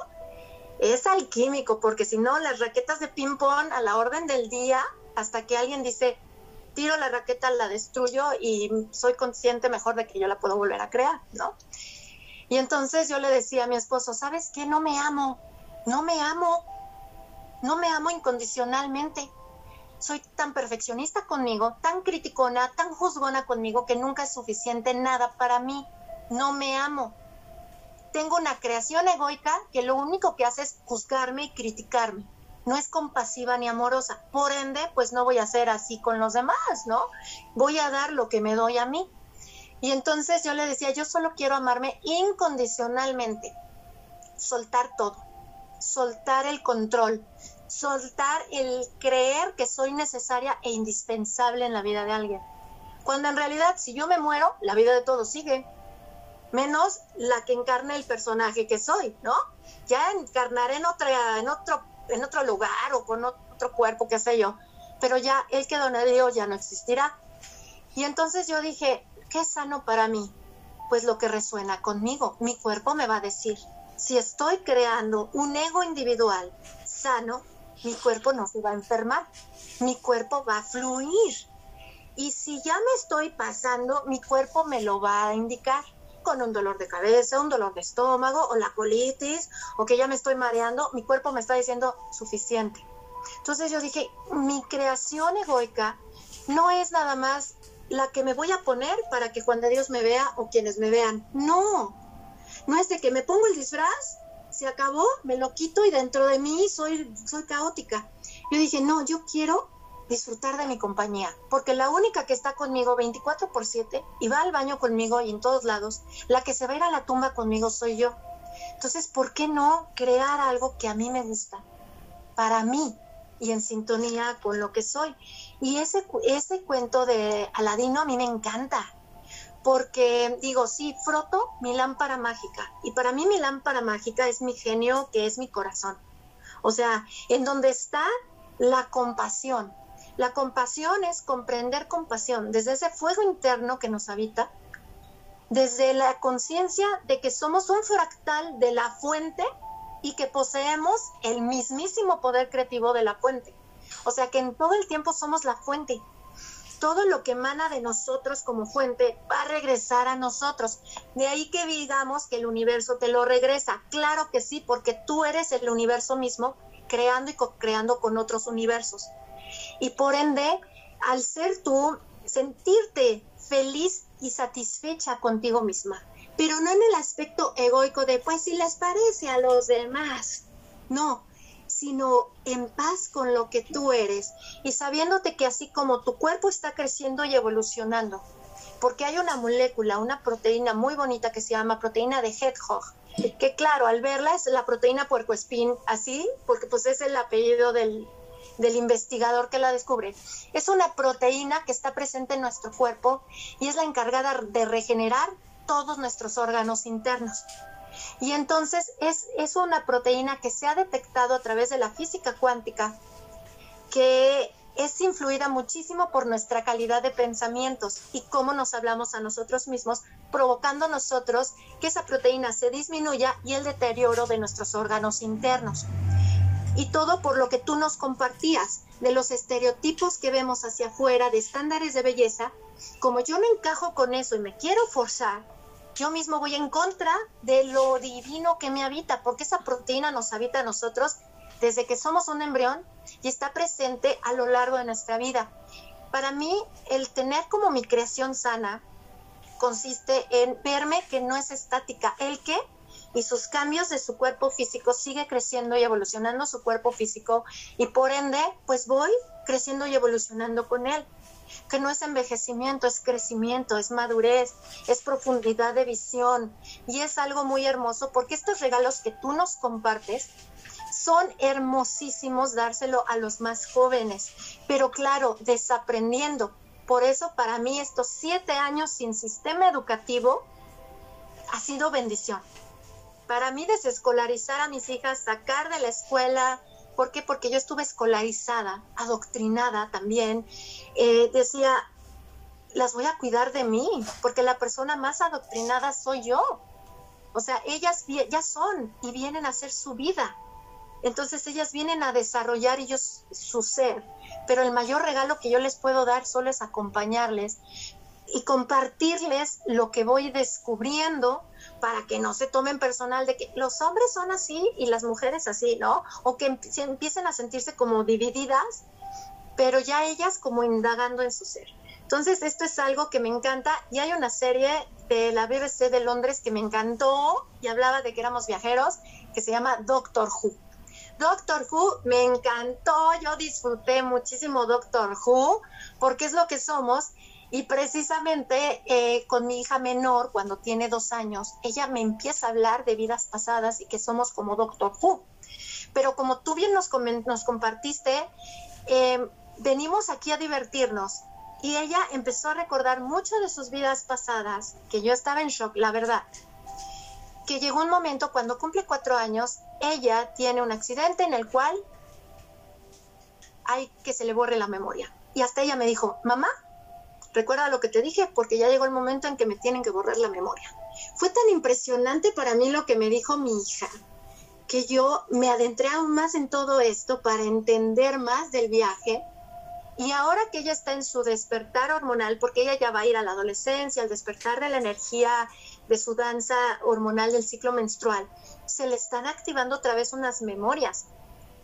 es alquímico, porque si no, las raquetas de ping-pong a la orden del día, hasta que alguien dice, tiro la raqueta, la destruyo y soy consciente mejor de que yo la puedo volver a crear, ¿no? Y entonces yo le decía a mi esposo, ¿sabes qué? No me amo, no me amo, no me amo incondicionalmente soy tan perfeccionista conmigo, tan criticona, tan juzgona conmigo que nunca es suficiente nada para mí. No me amo. Tengo una creación egoica que lo único que hace es juzgarme y criticarme. No es compasiva ni amorosa. Por ende, pues no voy a ser así con los demás, ¿no? Voy a dar lo que me doy a mí. Y entonces yo le decía, yo solo quiero amarme incondicionalmente. Soltar todo. Soltar el control soltar el creer que soy necesaria e indispensable en la vida de alguien. Cuando en realidad si yo me muero, la vida de todos sigue, menos la que encarne el personaje que soy, ¿no? Ya encarnaré en otra, en otro, en otro lugar o con otro cuerpo, qué sé yo, pero ya el que donde Dios ya no existirá. Y entonces yo dije, ¿qué es sano para mí? Pues lo que resuena conmigo, mi cuerpo me va a decir. Si estoy creando un ego individual sano, mi cuerpo no se va a enfermar, mi cuerpo va a fluir. Y si ya me estoy pasando, mi cuerpo me lo va a indicar con un dolor de cabeza, un dolor de estómago o la colitis o que ya me estoy mareando, mi cuerpo me está diciendo suficiente. Entonces yo dije, mi creación egoica no es nada más la que me voy a poner para que cuando Dios me vea o quienes me vean. No, no es de que me pongo el disfraz se acabó, me lo quito y dentro de mí soy, soy caótica. Yo dije, no, yo quiero disfrutar de mi compañía, porque la única que está conmigo 24 por 7 y va al baño conmigo y en todos lados, la que se va a ir a la tumba conmigo soy yo. Entonces, ¿por qué no crear algo que a mí me gusta? Para mí y en sintonía con lo que soy. Y ese, ese cuento de Aladino a mí me encanta porque digo, sí, froto mi lámpara mágica y para mí mi lámpara mágica es mi genio, que es mi corazón. O sea, en donde está la compasión. La compasión es comprender compasión desde ese fuego interno que nos habita, desde la conciencia de que somos un fractal de la fuente y que poseemos el mismísimo poder creativo de la fuente. O sea que en todo el tiempo somos la fuente todo lo que emana de nosotros como fuente va a regresar a nosotros. De ahí que digamos que el universo te lo regresa. Claro que sí, porque tú eres el universo mismo, creando y co-creando con otros universos. Y por ende, al ser tú, sentirte feliz y satisfecha contigo misma, pero no en el aspecto egoico de, pues si les parece a los demás. No, sino en paz con lo que tú eres y sabiéndote que así como tu cuerpo está creciendo y evolucionando, porque hay una molécula, una proteína muy bonita que se llama proteína de Hedgehog, que claro, al verla es la proteína puercoespín, así, porque pues es el apellido del, del investigador que la descubre. Es una proteína que está presente en nuestro cuerpo y es la encargada de regenerar todos nuestros órganos internos. Y entonces es, es una proteína que se ha detectado a través de la física cuántica que es influida muchísimo por nuestra calidad de pensamientos y cómo nos hablamos a nosotros mismos, provocando nosotros que esa proteína se disminuya y el deterioro de nuestros órganos internos. Y todo por lo que tú nos compartías, de los estereotipos que vemos hacia afuera, de estándares de belleza, como yo no encajo con eso y me quiero forzar, yo mismo voy en contra de lo divino que me habita, porque esa proteína nos habita a nosotros desde que somos un embrión y está presente a lo largo de nuestra vida. Para mí, el tener como mi creación sana consiste en verme que no es estática, el que y sus cambios de su cuerpo físico sigue creciendo y evolucionando su cuerpo físico y por ende, pues voy creciendo y evolucionando con él que no es envejecimiento, es crecimiento, es madurez, es profundidad de visión y es algo muy hermoso porque estos regalos que tú nos compartes son hermosísimos dárselo a los más jóvenes, pero claro, desaprendiendo. Por eso para mí estos siete años sin sistema educativo ha sido bendición. Para mí desescolarizar a mis hijas, sacar de la escuela, ¿por qué? Porque yo estuve escolarizada, adoctrinada también. Eh, decía, las voy a cuidar de mí, porque la persona más adoctrinada soy yo. O sea, ellas ya son y vienen a hacer su vida. Entonces ellas vienen a desarrollar ellos su ser, pero el mayor regalo que yo les puedo dar solo es acompañarles y compartirles lo que voy descubriendo para que no se tomen personal de que los hombres son así y las mujeres así, ¿no? O que empiecen a sentirse como divididas, pero ya ellas como indagando en su ser. Entonces, esto es algo que me encanta y hay una serie de la BBC de Londres que me encantó y hablaba de que éramos viajeros, que se llama Doctor Who. Doctor Who me encantó, yo disfruté muchísimo Doctor Who, porque es lo que somos. Y precisamente eh, con mi hija menor, cuando tiene dos años, ella me empieza a hablar de vidas pasadas y que somos como Doctor Who. Pero como tú bien nos, nos compartiste, eh, venimos aquí a divertirnos. Y ella empezó a recordar mucho de sus vidas pasadas, que yo estaba en shock, la verdad que llegó un momento cuando cumple cuatro años, ella tiene un accidente en el cual hay que se le borre la memoria. Y hasta ella me dijo, mamá, recuerda lo que te dije porque ya llegó el momento en que me tienen que borrar la memoria. Fue tan impresionante para mí lo que me dijo mi hija, que yo me adentré aún más en todo esto para entender más del viaje. Y ahora que ella está en su despertar hormonal, porque ella ya va a ir a la adolescencia, al despertar de la energía de su danza hormonal del ciclo menstrual, se le están activando otra vez unas memorias.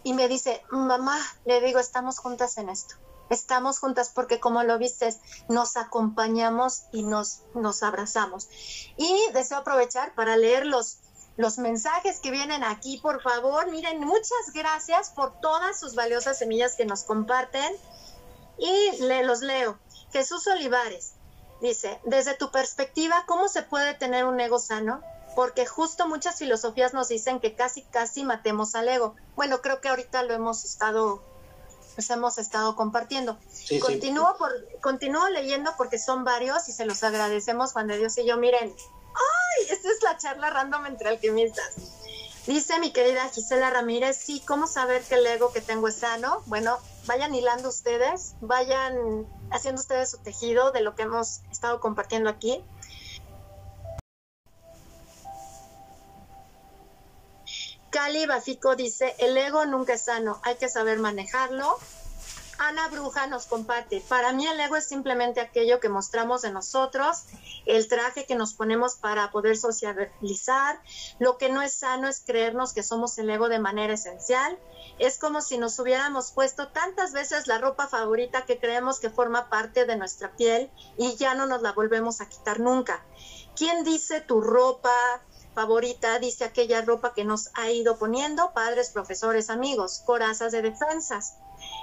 Y me dice, mamá, le digo, estamos juntas en esto. Estamos juntas porque como lo viste, nos acompañamos y nos, nos abrazamos. Y deseo aprovechar para leer los, los mensajes que vienen aquí, por favor. Miren, muchas gracias por todas sus valiosas semillas que nos comparten. Y le, los leo. Jesús Olivares, Dice, desde tu perspectiva, ¿cómo se puede tener un ego sano? Porque justo muchas filosofías nos dicen que casi, casi matemos al ego. Bueno, creo que ahorita lo hemos estado, pues hemos estado compartiendo. continúo, Por, continúo leyendo porque son varios y se los agradecemos, Juan de Dios y yo. Miren, ¡ay! Esta es la charla random entre alquimistas. Dice mi querida Gisela Ramírez, sí, ¿cómo saber que el ego que tengo es sano? Bueno, vayan hilando ustedes, vayan haciendo ustedes su tejido de lo que hemos estado compartiendo aquí. Cali Bafico dice, el ego nunca es sano, hay que saber manejarlo. Ana Bruja nos comparte, para mí el ego es simplemente aquello que mostramos de nosotros, el traje que nos ponemos para poder socializar. Lo que no es sano es creernos que somos el ego de manera esencial. Es como si nos hubiéramos puesto tantas veces la ropa favorita que creemos que forma parte de nuestra piel y ya no nos la volvemos a quitar nunca. ¿quién dice tu ropa favorita? Dice aquella ropa que nos ha ido poniendo padres, profesores, amigos, corazas de defensas.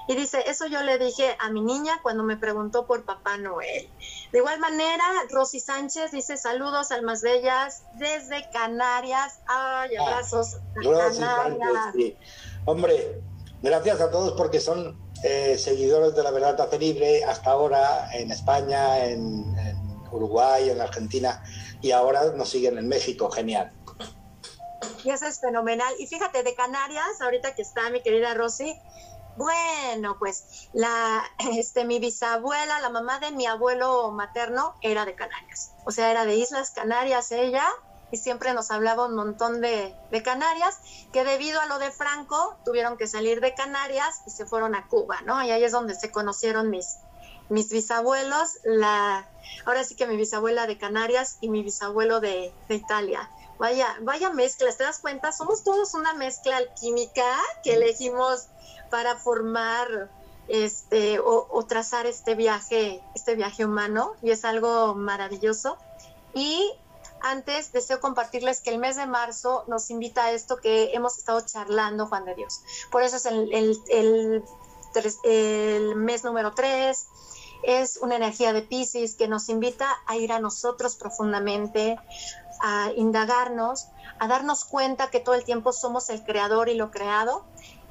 Y dice, eso yo le dije a mi niña cuando me preguntó por Papá Noel. De igual manera, Rosy Sánchez dice, saludos, almas bellas, desde Canarias. Ay, ah, abrazos. Rosy Sánchez, sí. Hombre, gracias a todos porque son eh, seguidores de La Verdad Hace Libre hasta ahora en España, en, en Uruguay, en Argentina y ahora nos siguen en México. Genial. Y eso es fenomenal. Y fíjate, de Canarias, ahorita que está mi querida Rosy, bueno, pues la, este, mi bisabuela, la mamá de mi abuelo materno, era de Canarias. O sea, era de Islas Canarias ella y siempre nos hablaba un montón de, de, Canarias, que debido a lo de Franco tuvieron que salir de Canarias y se fueron a Cuba, ¿no? Y ahí es donde se conocieron mis, mis bisabuelos, la, ahora sí que mi bisabuela de Canarias y mi bisabuelo de, de Italia. Vaya, vaya mezcla, ¿te das cuenta? Somos todos una mezcla alquímica que elegimos para formar este o, trazar este viaje, este viaje humano y es algo maravilloso. Y antes deseo compartirles que el mes de marzo nos invita a esto que hemos estado charlando, Juan de Dios. Por eso es el, el, el, mes número 3, es una energía de Pisces que nos invita a ir a nosotros profundamente, a indagarnos, a darnos cuenta que todo el tiempo somos el creador y lo creado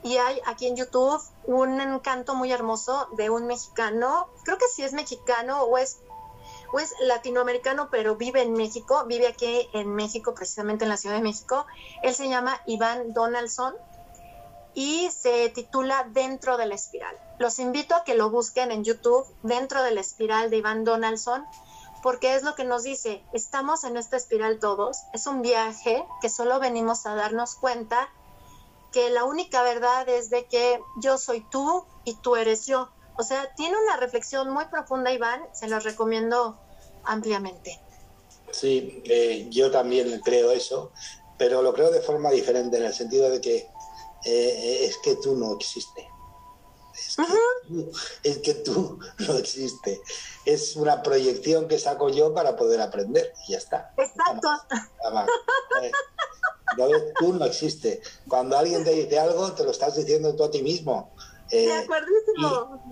y hay aquí en YouTube un encanto muy hermoso de un mexicano, creo que sí es mexicano o es, o es latinoamericano, pero vive en México, vive aquí en México, precisamente en la Ciudad de México. Él se llama Iván Donaldson y se titula Dentro de la Espiral. Los invito a que lo busquen en YouTube, Dentro de la Espiral de Iván Donaldson, porque es lo que nos dice, estamos en esta espiral todos, es un viaje que solo venimos a darnos cuenta que la única verdad es de que yo soy tú y tú eres yo. O sea, tiene una reflexión muy profunda, Iván, se lo recomiendo ampliamente. Sí, eh, yo también creo eso, pero lo creo de forma diferente, en el sentido de que eh, es que tú no existes. Es, que tú, no existes. Es una proyección que saco yo para poder aprender y ya está. Exacto. tú no existe. Cuando alguien te dice algo, te lo estás diciendo tú a ti mismo. Eh, de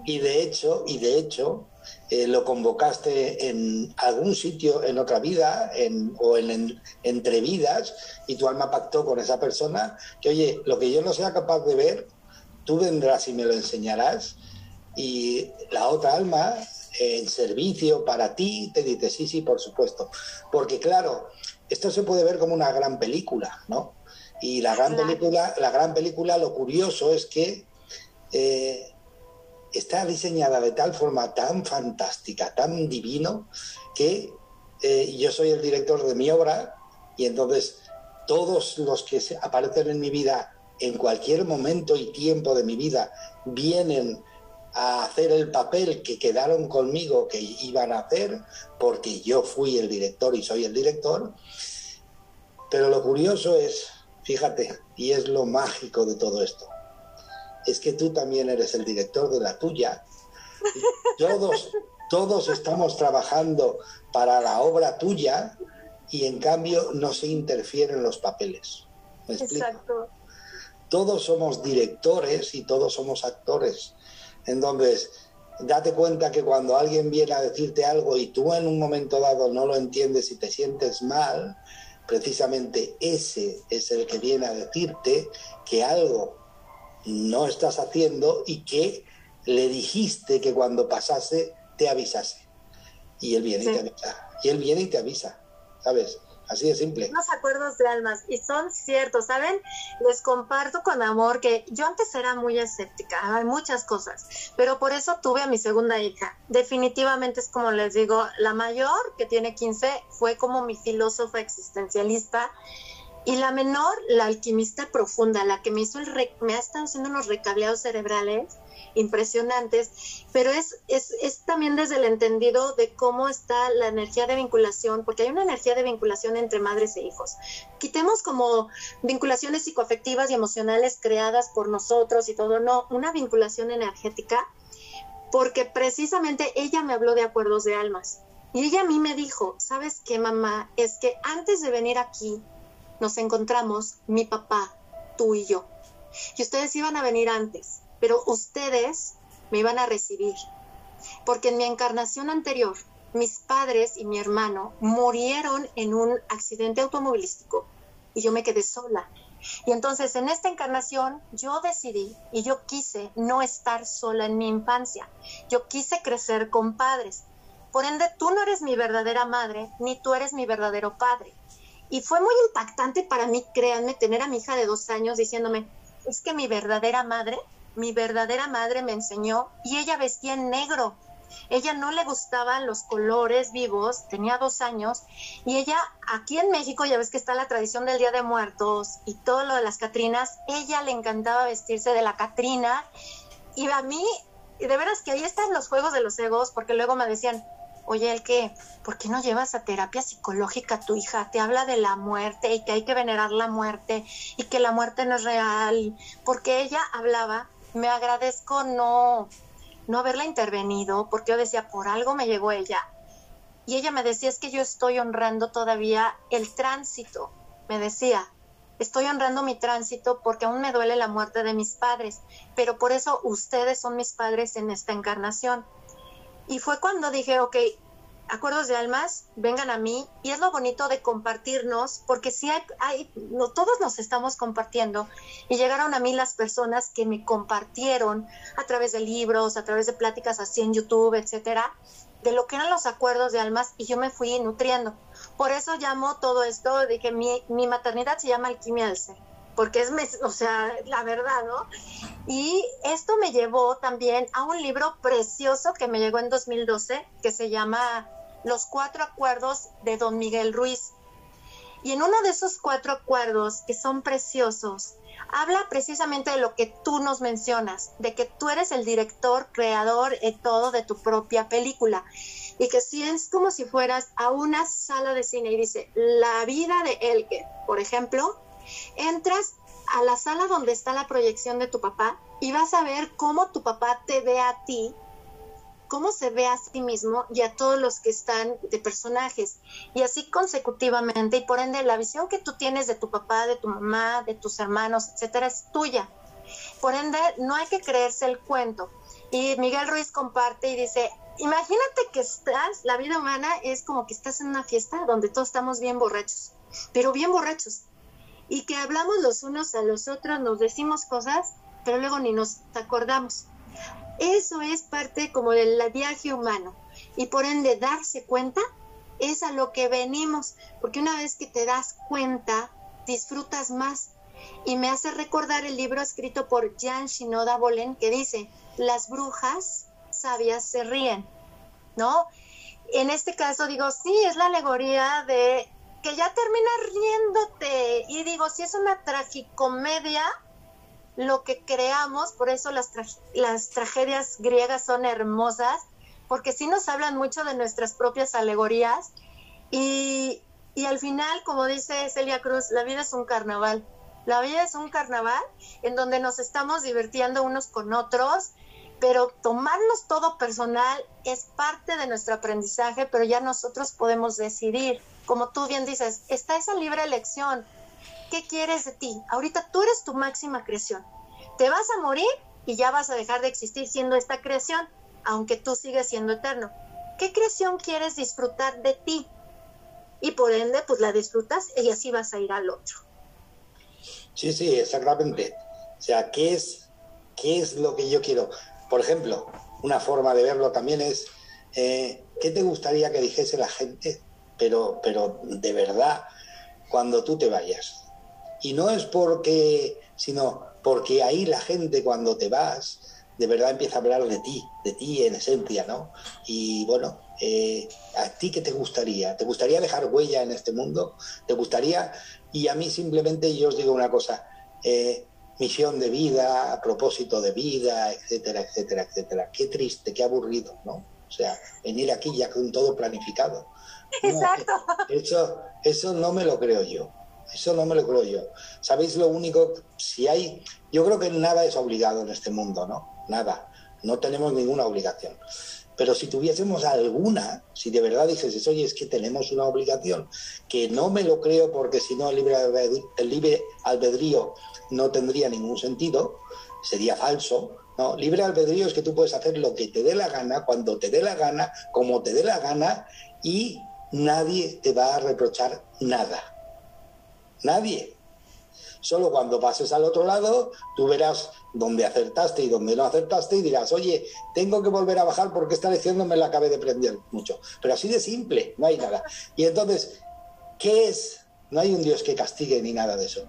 y, de hecho, y de hecho, eh, lo convocaste en algún sitio en otra vida en, o en, entre vidas y tu alma pactó con esa persona que, oye, lo que yo no sea capaz de ver, tú vendrás y me lo enseñarás y la otra alma en servicio para ti te dice, sí, sí, por supuesto. Porque claro, esto se puede ver como una gran película, ¿no? Y la gran película, la gran película, lo curioso es que eh, está diseñada de tal forma tan fantástica, tan divino, que eh, yo soy el director de mi obra y entonces todos los que aparecen en mi vida en cualquier momento y tiempo de mi vida vienen a hacer el papel que quedaron conmigo que iban a hacer, porque yo fui el director y soy el director. Pero lo curioso es, fíjate, y es lo mágico de todo esto, es que tú también eres el director de la tuya. Todos, todos estamos trabajando para la obra tuya y en cambio no se interfieren los papeles. Exacto. Todos somos directores y todos somos actores entonces, date cuenta que cuando alguien viene a decirte algo y tú en un momento dado no lo entiendes y te sientes mal, precisamente ese es el que viene a decirte que algo no estás haciendo y que le dijiste que cuando pasase te avisase. Y él viene y te avisa. Y él viene y te avisa, ¿sabes? Así de simple. Los acuerdos de almas, y son ciertos, ¿saben? Les comparto con amor que yo antes era muy escéptica, hay muchas cosas, pero por eso tuve a mi segunda hija. Definitivamente es como les digo, la mayor, que tiene 15, fue como mi filósofa existencialista. Y la menor, la alquimista profunda, la que me hizo me ha estado haciendo unos recableados cerebrales impresionantes, pero es, es, es, también desde el entendido de cómo está la energía de vinculación, porque hay una energía de vinculación entre madres e hijos. Quitemos como vinculaciones psicoafectivas y emocionales creadas por nosotros y todo, no, una vinculación energética, porque precisamente ella me habló de acuerdos de almas. Y ella a mí me dijo, ¿sabes qué, mamá? Es que antes de venir aquí nos encontramos mi papá, tú y yo. Y ustedes iban a venir antes, pero ustedes me iban a recibir. Porque en mi encarnación anterior, mis padres y mi hermano murieron en un accidente automovilístico y yo me quedé sola. Y entonces en esta encarnación yo decidí y yo quise no estar sola en mi infancia. Yo quise crecer con padres. Por ende, tú no eres mi verdadera madre, ni tú eres mi verdadero padre. Y fue muy impactante para mí, créanme, tener a mi hija de dos años diciéndome, es que mi verdadera madre, mi verdadera madre me enseñó y ella vestía en negro. Ella no le gustaban los colores vivos, tenía dos años, y ella aquí en México, ya ves que está la tradición del Día de Muertos y todo lo de las Catrinas, ella le encantaba vestirse de la Catrina, y a mí, de veras que ahí están los juegos de los egos, porque luego me decían, oye, el que, ¿por qué no llevas a terapia psicológica a tu hija? Te habla de la muerte y que hay que venerar la muerte y que la muerte no es real, porque ella hablaba, me agradezco no no haberla intervenido, porque yo decía, por algo me llegó ella. Y ella me decía, es que yo estoy honrando todavía el tránsito. Me decía, estoy honrando mi tránsito porque aún me duele la muerte de mis padres, pero por eso ustedes son mis padres en esta encarnación. Y fue cuando dije, ok, acuerdos de almas, vengan a mí. Y es lo bonito de compartirnos, porque si hay, hay no, todos nos estamos compartiendo. Y llegaron a mí las personas que me compartieron a través de libros, a través de pláticas así en YouTube, etcétera, de lo que eran los acuerdos de almas. Y yo me fui nutriendo. Por eso llamo todo esto, dije, mi, mi maternidad se llama alquimia del ser porque es, o sea, la verdad, ¿no? Y esto me llevó también a un libro precioso que me llegó en 2012, que se llama Los Cuatro Acuerdos de Don Miguel Ruiz. Y en uno de esos cuatro acuerdos, que son preciosos, habla precisamente de lo que tú nos mencionas, de que tú eres el director, creador y todo de tu propia película. Y que si es como si fueras a una sala de cine y dice, la vida de Elke, por ejemplo, entras a la sala donde está la proyección de tu papá y vas a ver cómo tu papá te ve a ti, cómo se ve a sí mismo y a todos los que están de personajes. Y así consecutivamente, y por ende la visión que tú tienes de tu papá, de tu mamá, de tus hermanos, etcétera, es tuya. Por ende, no hay que creerse el cuento. Y Miguel Ruiz comparte y dice, imagínate que estás, la vida humana es como que estás en una fiesta donde todos estamos bien borrachos, pero bien borrachos y que hablamos los unos a los otros, nos decimos cosas, pero luego ni nos acordamos. Eso es parte como del viaje humano y por ende darse cuenta es a lo que venimos, porque una vez que te das cuenta, disfrutas más. Y me hace recordar el libro escrito por Jan Shinoda Bolen que dice, las brujas sabias se ríen, ¿no? En este caso digo, sí, es la alegoría de que ya terminas riéndote. Y digo, si es una tragicomedia, lo que creamos, por eso las, las tragedias griegas son hermosas, porque sí nos hablan mucho de nuestras propias alegorías. Y, y al final, como dice Celia Cruz, la vida es un carnaval. La vida es un carnaval en donde nos estamos divirtiendo unos con otros, pero tomarnos todo personal es parte de nuestro aprendizaje, pero ya nosotros podemos decidir como tú bien dices, está esa libre elección. ¿Qué quieres de ti? Ahorita tú eres tu máxima creación. Te vas a morir y ya vas a dejar de existir siendo esta creación, aunque tú sigues siendo eterno. ¿Qué creación quieres disfrutar de ti? Y por ende, pues la disfrutas y así vas a ir al otro. Sí, sí, exactamente. O sea, ¿qué es, qué es lo que yo quiero? Por ejemplo, una forma de verlo también es, eh, ¿qué te gustaría que dijese la gente pero, pero de verdad, cuando tú te vayas. Y no es porque, sino porque ahí la gente cuando te vas, de verdad empieza a hablar de ti, de ti en esencia, ¿no? Y bueno, eh, ¿a ti qué te gustaría? ¿Te gustaría dejar huella en este mundo? ¿Te gustaría? Y a mí simplemente yo os digo una cosa, eh, misión de vida, propósito de vida, etcétera, etcétera, etcétera. Qué triste, qué aburrido, ¿no? O sea, venir aquí ya con todo planificado. Exacto. eso, eso no me lo creo yo. Eso no me lo creo yo. ¿Sabéis lo único? Si hay. Yo creo que nada es obligado en este mundo, ¿no? Nada. No tenemos ninguna obligación. Pero si tuviésemos alguna, si de verdad dices, oye, es que tenemos una obligación, que no me lo creo porque si no el libre, el libre albedrío no tendría ningún sentido, sería falso. No, libre albedrío es que tú puedes hacer lo que te dé la gana, cuando te dé la gana, como te dé la gana, y nadie te va a reprochar nada. Nadie. Solo cuando pases al otro lado, tú verás dónde acertaste y dónde no acertaste y dirás, oye, tengo que volver a bajar porque esta lección no me la acabé de prender mucho. Pero así de simple, no hay nada. Y entonces, ¿qué es? No hay un Dios que castigue ni nada de eso.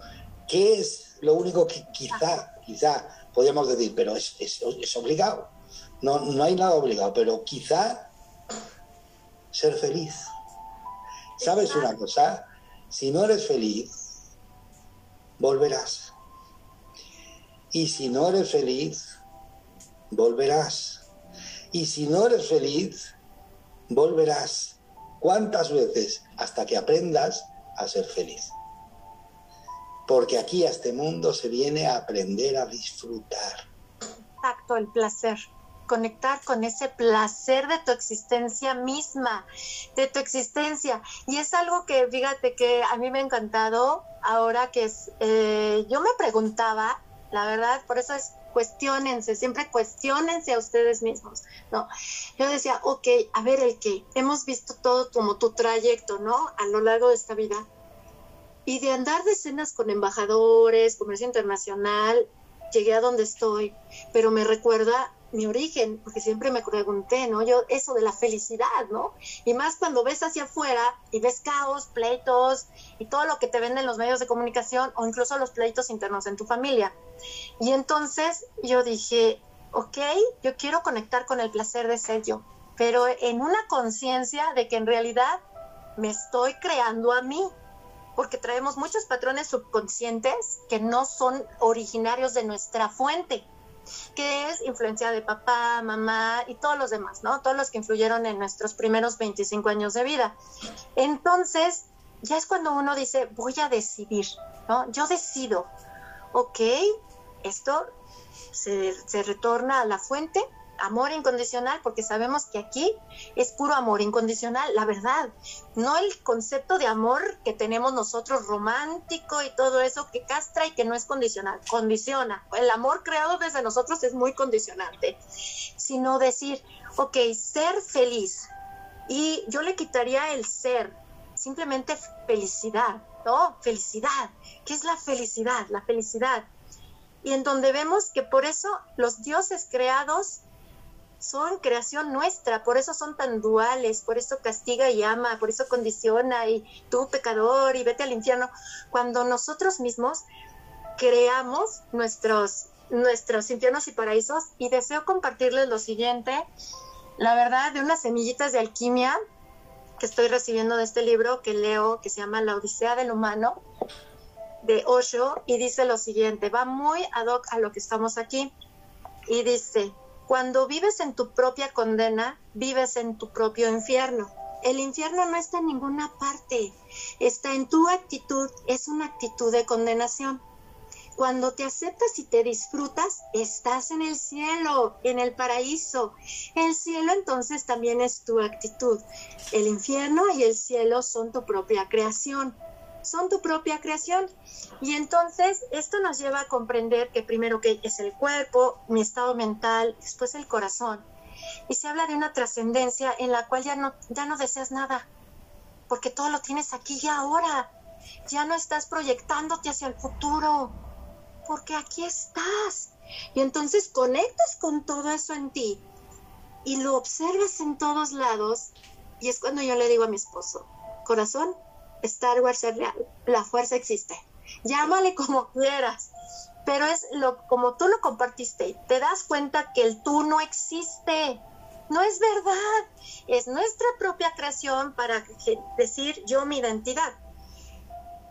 ¿Qué es lo único que quizá, quizá podríamos decir, pero es, es obligado? No, no hay nada obligado, pero quizá ser feliz. ¿Sabes una cosa? Si no eres feliz, volverás. Y si no eres feliz, volverás. Y si no eres feliz, volverás. ¿Cuántas veces? Hasta que aprendas a ser feliz. Porque aquí a este mundo se viene a aprender a disfrutar. Exacto, el placer conectar con ese placer de tu existencia misma, de tu existencia. Y es algo que, fíjate, que a mí me ha encantado ahora que es, eh, yo me preguntaba, la verdad, por eso es cuestionense, siempre cuestionense a ustedes mismos, ¿no? Yo decía, ok, a ver el que, hemos visto todo como tu trayecto, ¿no? A lo largo de esta vida. Y de andar de cenas con embajadores, comercio internacional, llegué a donde estoy, pero me recuerda mi origen, porque siempre me pregunté, ¿no? Yo, eso de la felicidad, ¿no? Y más cuando ves hacia afuera y ves caos, pleitos y todo lo que te venden los medios de comunicación o incluso los pleitos internos en tu familia. Y entonces yo dije, ok, yo quiero conectar con el placer de ser yo, pero en una conciencia de que en realidad me estoy creando a mí, porque traemos muchos patrones subconscientes que no son originarios de nuestra fuente que es influencia de papá, mamá y todos los demás, ¿no? Todos los que influyeron en nuestros primeros 25 años de vida. Entonces, ya es cuando uno dice, voy a decidir, ¿no? Yo decido, ok, esto se, se retorna a la fuente, amor incondicional, porque sabemos que aquí es puro amor incondicional, la verdad, no el concepto de amor que tenemos nosotros romántico y todo eso que castra y que no es condicional, condiciona. El amor creado desde nosotros es muy condicionante, sino decir, ok, ser feliz. Y yo le quitaría el ser, simplemente felicidad, ¿no? Felicidad. ¿Qué es la felicidad? La felicidad. Y en donde vemos que por eso los dioses creados son creación nuestra, por eso son tan duales, por eso castiga y ama, por eso condiciona y tú pecador y vete al infierno, cuando nosotros mismos creamos nuestros, nuestros infiernos y paraísos y deseo compartirles lo siguiente, la verdad, de unas semillitas de alquimia que estoy recibiendo de este libro que leo, que se llama La Odisea del Humano, de Osho, y dice lo siguiente, va muy ad hoc a lo que estamos aquí, y dice, cuando vives en tu propia condena, vives en tu propio infierno. El infierno no está en ninguna parte, está en tu actitud, es una actitud de condenación. Cuando te aceptas y te disfrutas, estás en el cielo, en el paraíso. El cielo entonces también es tu actitud. El infierno y el cielo son tu propia creación son tu propia creación. Y entonces esto nos lleva a comprender que primero que es el cuerpo, mi estado mental, después el corazón. Y se habla de una trascendencia en la cual ya no, ya no deseas nada, porque todo lo tienes aquí y ahora. Ya no estás proyectándote hacia el futuro, porque aquí estás. Y entonces conectas con todo eso en ti y lo observas en todos lados. Y es cuando yo le digo a mi esposo, corazón, Star Wars es real, la fuerza existe. Llámale como quieras, pero es lo como tú lo compartiste, te das cuenta que el tú no existe. No es verdad, es nuestra propia creación para decir yo mi identidad.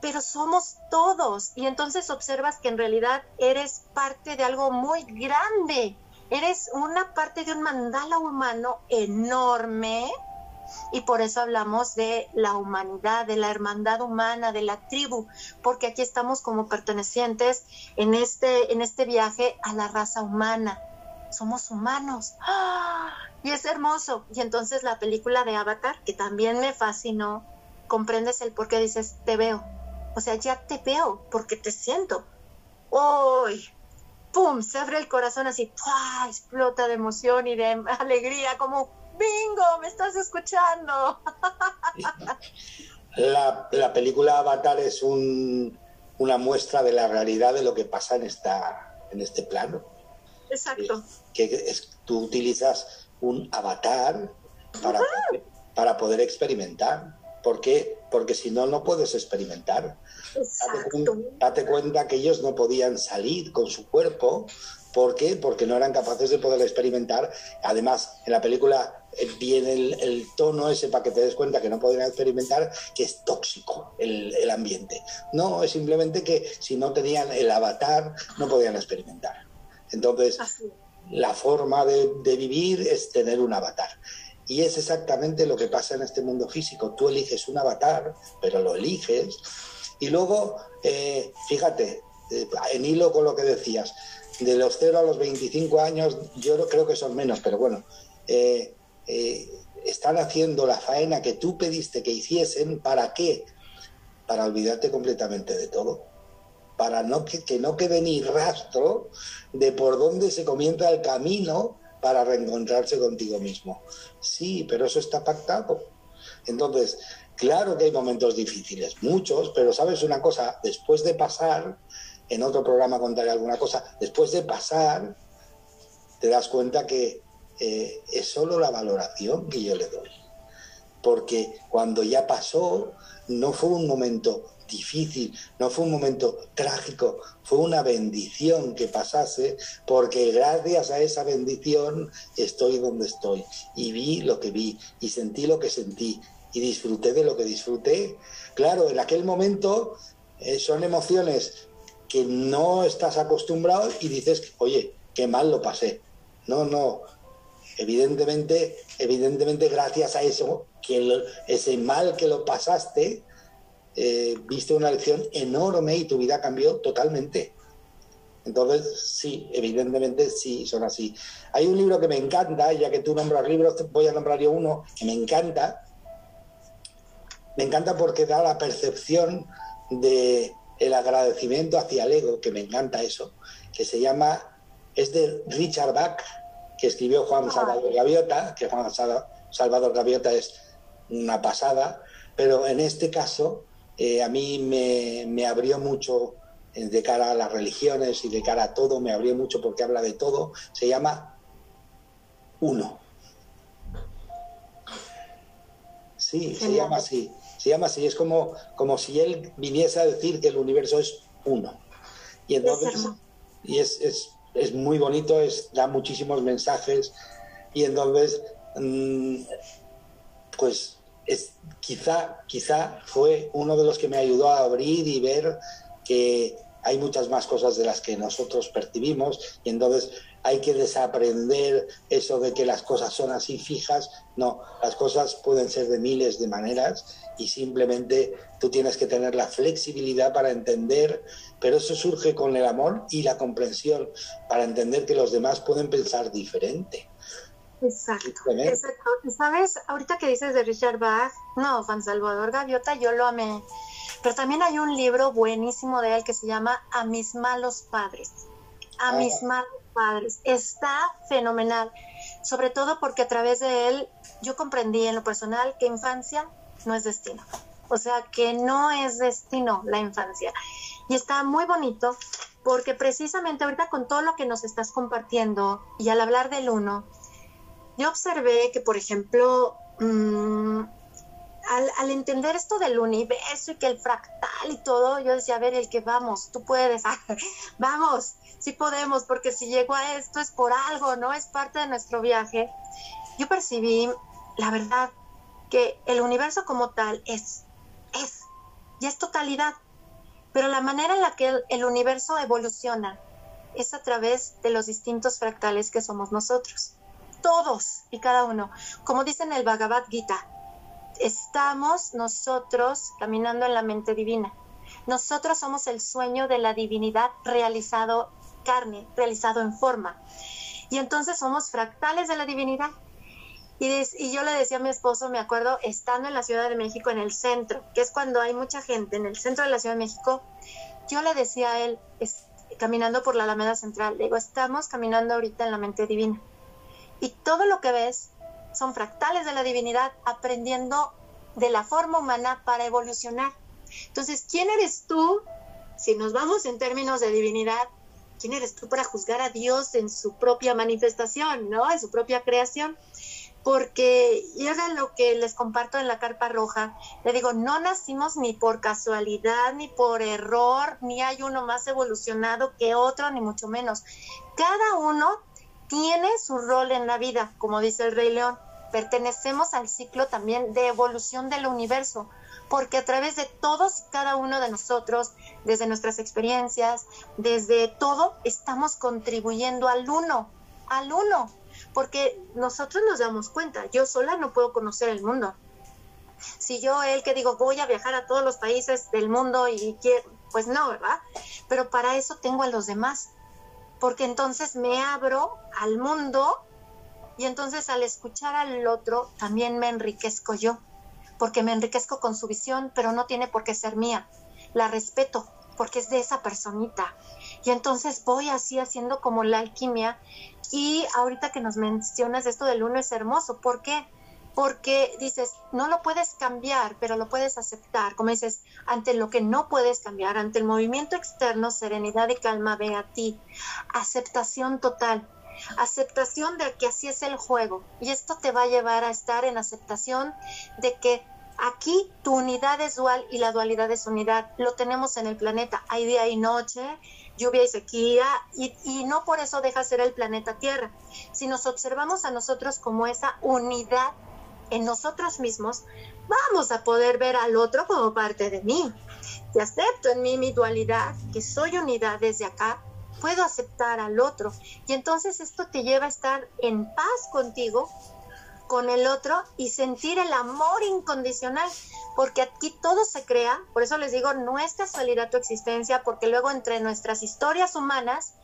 Pero somos todos y entonces observas que en realidad eres parte de algo muy grande. Eres una parte de un mandala humano enorme y por eso hablamos de la humanidad, de la hermandad humana, de la tribu, porque aquí estamos como pertenecientes en este, en este viaje a la raza humana. somos humanos. ¡Ah! Y es hermoso. Y entonces la película de Avatar, que también me fascinó, comprendes el por qué dices, te veo. O sea, ya te veo porque te siento. ¡Uy! ¡Pum! Se abre el corazón así, explota de emoción y de alegría, como, ¡bingo! ¡Me estás escuchando! La, la película Avatar es un, una muestra de la realidad de lo que pasa en, esta, en este plano. Exacto. Que, es, tú utilizas un avatar para, poder, para poder experimentar. ¿Por qué? Porque si no, no puedes experimentar. Date, date, cuenta que ellos no podían salir con su cuerpo. ¿Por qué? Porque no eran capaces de poder experimentar. Además, en la película eh, viene el, tono ese para que te des cuenta que no podrían experimentar, que es tóxico el, el ambiente. No, es simplemente que si no tenían el avatar, no podían experimentar. Entonces, la forma de, vivir es tener un avatar. Y es exactamente lo que pasa en este mundo físico. Tú eliges un avatar, pero lo eliges. Y luego, eh, fíjate, eh, en hilo con lo que decías, de los 0 a los 25 años, yo creo que son menos, pero bueno, eh, están haciendo la faena que tú pediste que hiciesen. ¿Para qué? Para olvidarte completamente de todo para no que no quede ni rastro de por dónde se comienza el camino para reencontrarse contigo mismo. Sí, pero eso está pactado. Entonces, claro que hay momentos difíciles, muchos, pero sabes una cosa, después de pasar, en otro programa contaré alguna cosa, después de pasar, te das cuenta que eh, es solo la valoración que yo le doy. Porque cuando ya pasó, no fue un momento difícil, no fue un momento trágico, fue una bendición que pasase, porque gracias a esa bendición estoy donde estoy y vi lo que vi y sentí lo que sentí y disfruté de lo que disfruté. Claro, en aquel momento eh, son emociones que no estás acostumbrado y dices, oye, qué mal lo pasé. No, no. Evidentemente, evidentemente gracias a eso, que ese mal que lo pasaste, eh, viste una lección enorme y tu vida cambió totalmente. Entonces, sí, evidentemente sí, son así. Hay un libro que me encanta, ya que tú nombras libros, voy a nombrar yo uno que me encanta. Me encanta porque da la percepción de el agradecimiento hacia el ego, que me encanta eso, que se llama, es de Richard Bach, que escribió Juan Salvador Gaviota, que Juan Salvador Gaviota es una pasada, pero en este caso eh, a mí me, abrió mucho eh, de cara a las religiones y de cara a todo, me abrió mucho porque habla de todo. Se llama Uno. Sí, se llama así. Se llama así. Es como, como si él viniese a decir que el universo es uno. Y entonces, y es, es, muy bonito, es, da muchísimos mensajes. Y entonces, mm, pues es, quizá, quizá fue uno de los que me ayudó a abrir y ver que hay muchas más cosas de las que nosotros percibimos y entonces hay que desaprender eso de que las cosas son así fijas. No, las cosas pueden ser de miles de maneras y simplemente tú tienes que tener la flexibilidad para entender, pero eso surge con el amor y la comprensión, para entender que los demás pueden pensar diferente. Exacto, exacto. ¿Sabes? Ahorita que dices de Richard Bach, no, Juan Salvador Gaviota, yo lo amé. Pero también hay un libro buenísimo de él que se llama A mis malos padres. A ah. mis malos padres. Está fenomenal. Sobre todo porque a través de él yo comprendí en lo personal que infancia no es destino. O sea, que no es destino la infancia. Y está muy bonito porque precisamente ahorita con todo lo que nos estás compartiendo y al hablar del uno, yo observé que, por ejemplo, mm, al, entender esto del universo y que el fractal y todo, yo decía, a ver, el que vamos, tú puedes, vamos, sí podemos, porque si llego a esto es por algo, ¿no? Es parte de nuestro viaje. Yo percibí, la verdad, que el universo como tal es, es, y es totalidad. Pero la manera en la que el universo evoluciona es a través de los distintos fractales que somos nosotros todos y cada uno. Como dice en el Bhagavad Gita, estamos nosotros caminando en la mente divina. Nosotros somos el sueño de la divinidad realizado carne, realizado en forma. Y entonces somos fractales de la divinidad. Y, yo le decía a mi esposo, me acuerdo, estando en la Ciudad de México, en el centro, que es cuando hay mucha gente, en el centro de la Ciudad de México, yo le decía a él, caminando por la Alameda Central, le digo, estamos caminando ahorita en la mente divina. Y todo lo que ves son fractales de la divinidad, aprendiendo de la forma humana para evolucionar. Entonces, ¿quién eres tú? Si nos vamos en términos de divinidad, ¿quién eres tú para juzgar a Dios en su propia manifestación, ¿no? En su propia creación porque, y era lo que les comparto en la carpa roja, le digo, no nacimos ni por casualidad, ni por error, ni hay uno más evolucionado que otro, ni mucho menos. Cada uno tiene su rol en la vida, como dice el Rey León. Pertenecemos al ciclo también de evolución del universo, porque a través de todos y cada uno de nosotros, desde nuestras experiencias, desde todo, estamos contribuyendo al uno, al uno porque nosotros nos damos cuenta, yo sola no puedo conocer el mundo. Si yo, él que digo, voy a viajar a todos los países del mundo y quiero, pues no, ¿verdad? Pero para eso tengo a los demás, porque entonces me abro al mundo y entonces al escuchar al otro también me enriquezco yo, porque me enriquezco con su visión, pero no tiene por qué ser mía. La respeto, porque es de esa personita. Y entonces voy así haciendo como la alquimia y ahorita que nos mencionas esto del uno es hermoso. ¿Por qué? Dices, no lo puedes cambiar, pero lo puedes aceptar. Como dices, ante lo que no puedes cambiar, ante el movimiento externo, serenidad y calma ve a ti. Aceptación total. Aceptación de que así es el juego. Y esto te va a llevar a estar en aceptación de que Aquí tu unidad es dual y la dualidad es unidad. Lo tenemos en el planeta. Hay día y noche, lluvia y sequía, y, no por eso deja ser el planeta Tierra. Si nos observamos a nosotros como esa unidad en nosotros mismos, vamos a poder ver al otro como parte de mí. Y acepto en mí mi dualidad, que soy unidad desde acá, puedo aceptar al otro. Y entonces esto te lleva a estar en paz contigo, con el otro y sentir el amor incondicional porque aquí todo se crea, por eso les digo, no es casualidad tu existencia, porque luego entre nuestras historias humanas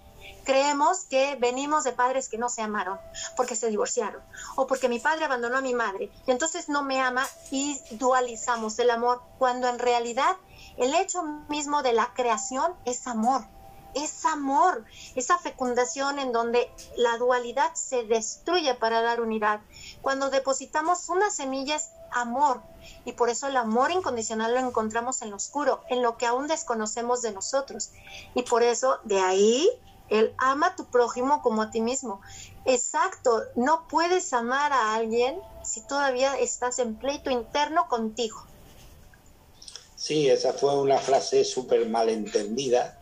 creemos que venimos de padres que no se amaron, porque se divorciaron, o porque mi padre abandonó a mi madre, y entonces no me ama y dualizamos el amor, cuando en realidad el hecho mismo de la creación es amor, es amor, esa fecundación en donde la dualidad se destruye para dar unidad. Cuando depositamos una semilla es amor, y por eso el amor incondicional lo encontramos en lo oscuro, en lo que aún desconocemos de nosotros. Y por eso de ahí el ama a tu prójimo como a ti mismo. Exacto, no puedes amar a alguien si todavía estás en pleito interno contigo. Sí, esa fue una frase súper malentendida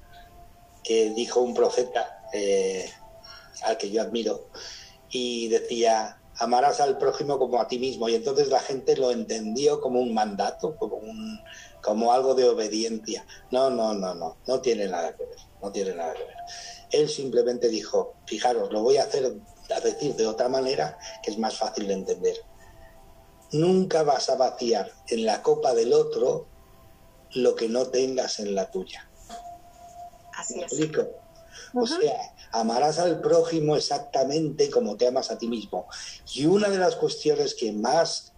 que dijo un profeta eh, al que yo admiro y decía, amarás al prójimo como a ti mismo. Y entonces la gente lo entendió como un mandato, como, un, como algo de obediencia. No, no, no, no, no tiene nada que ver, no tiene nada que ver. Él simplemente dijo, fijaros, lo voy a hacer a decir de otra manera que es más fácil de entender. Nunca vas a vaciar en la copa del otro lo que no tengas en la tuya. Así es. O sea, amarás al prójimo exactamente como te amas a ti mismo. Y una de las cuestiones que más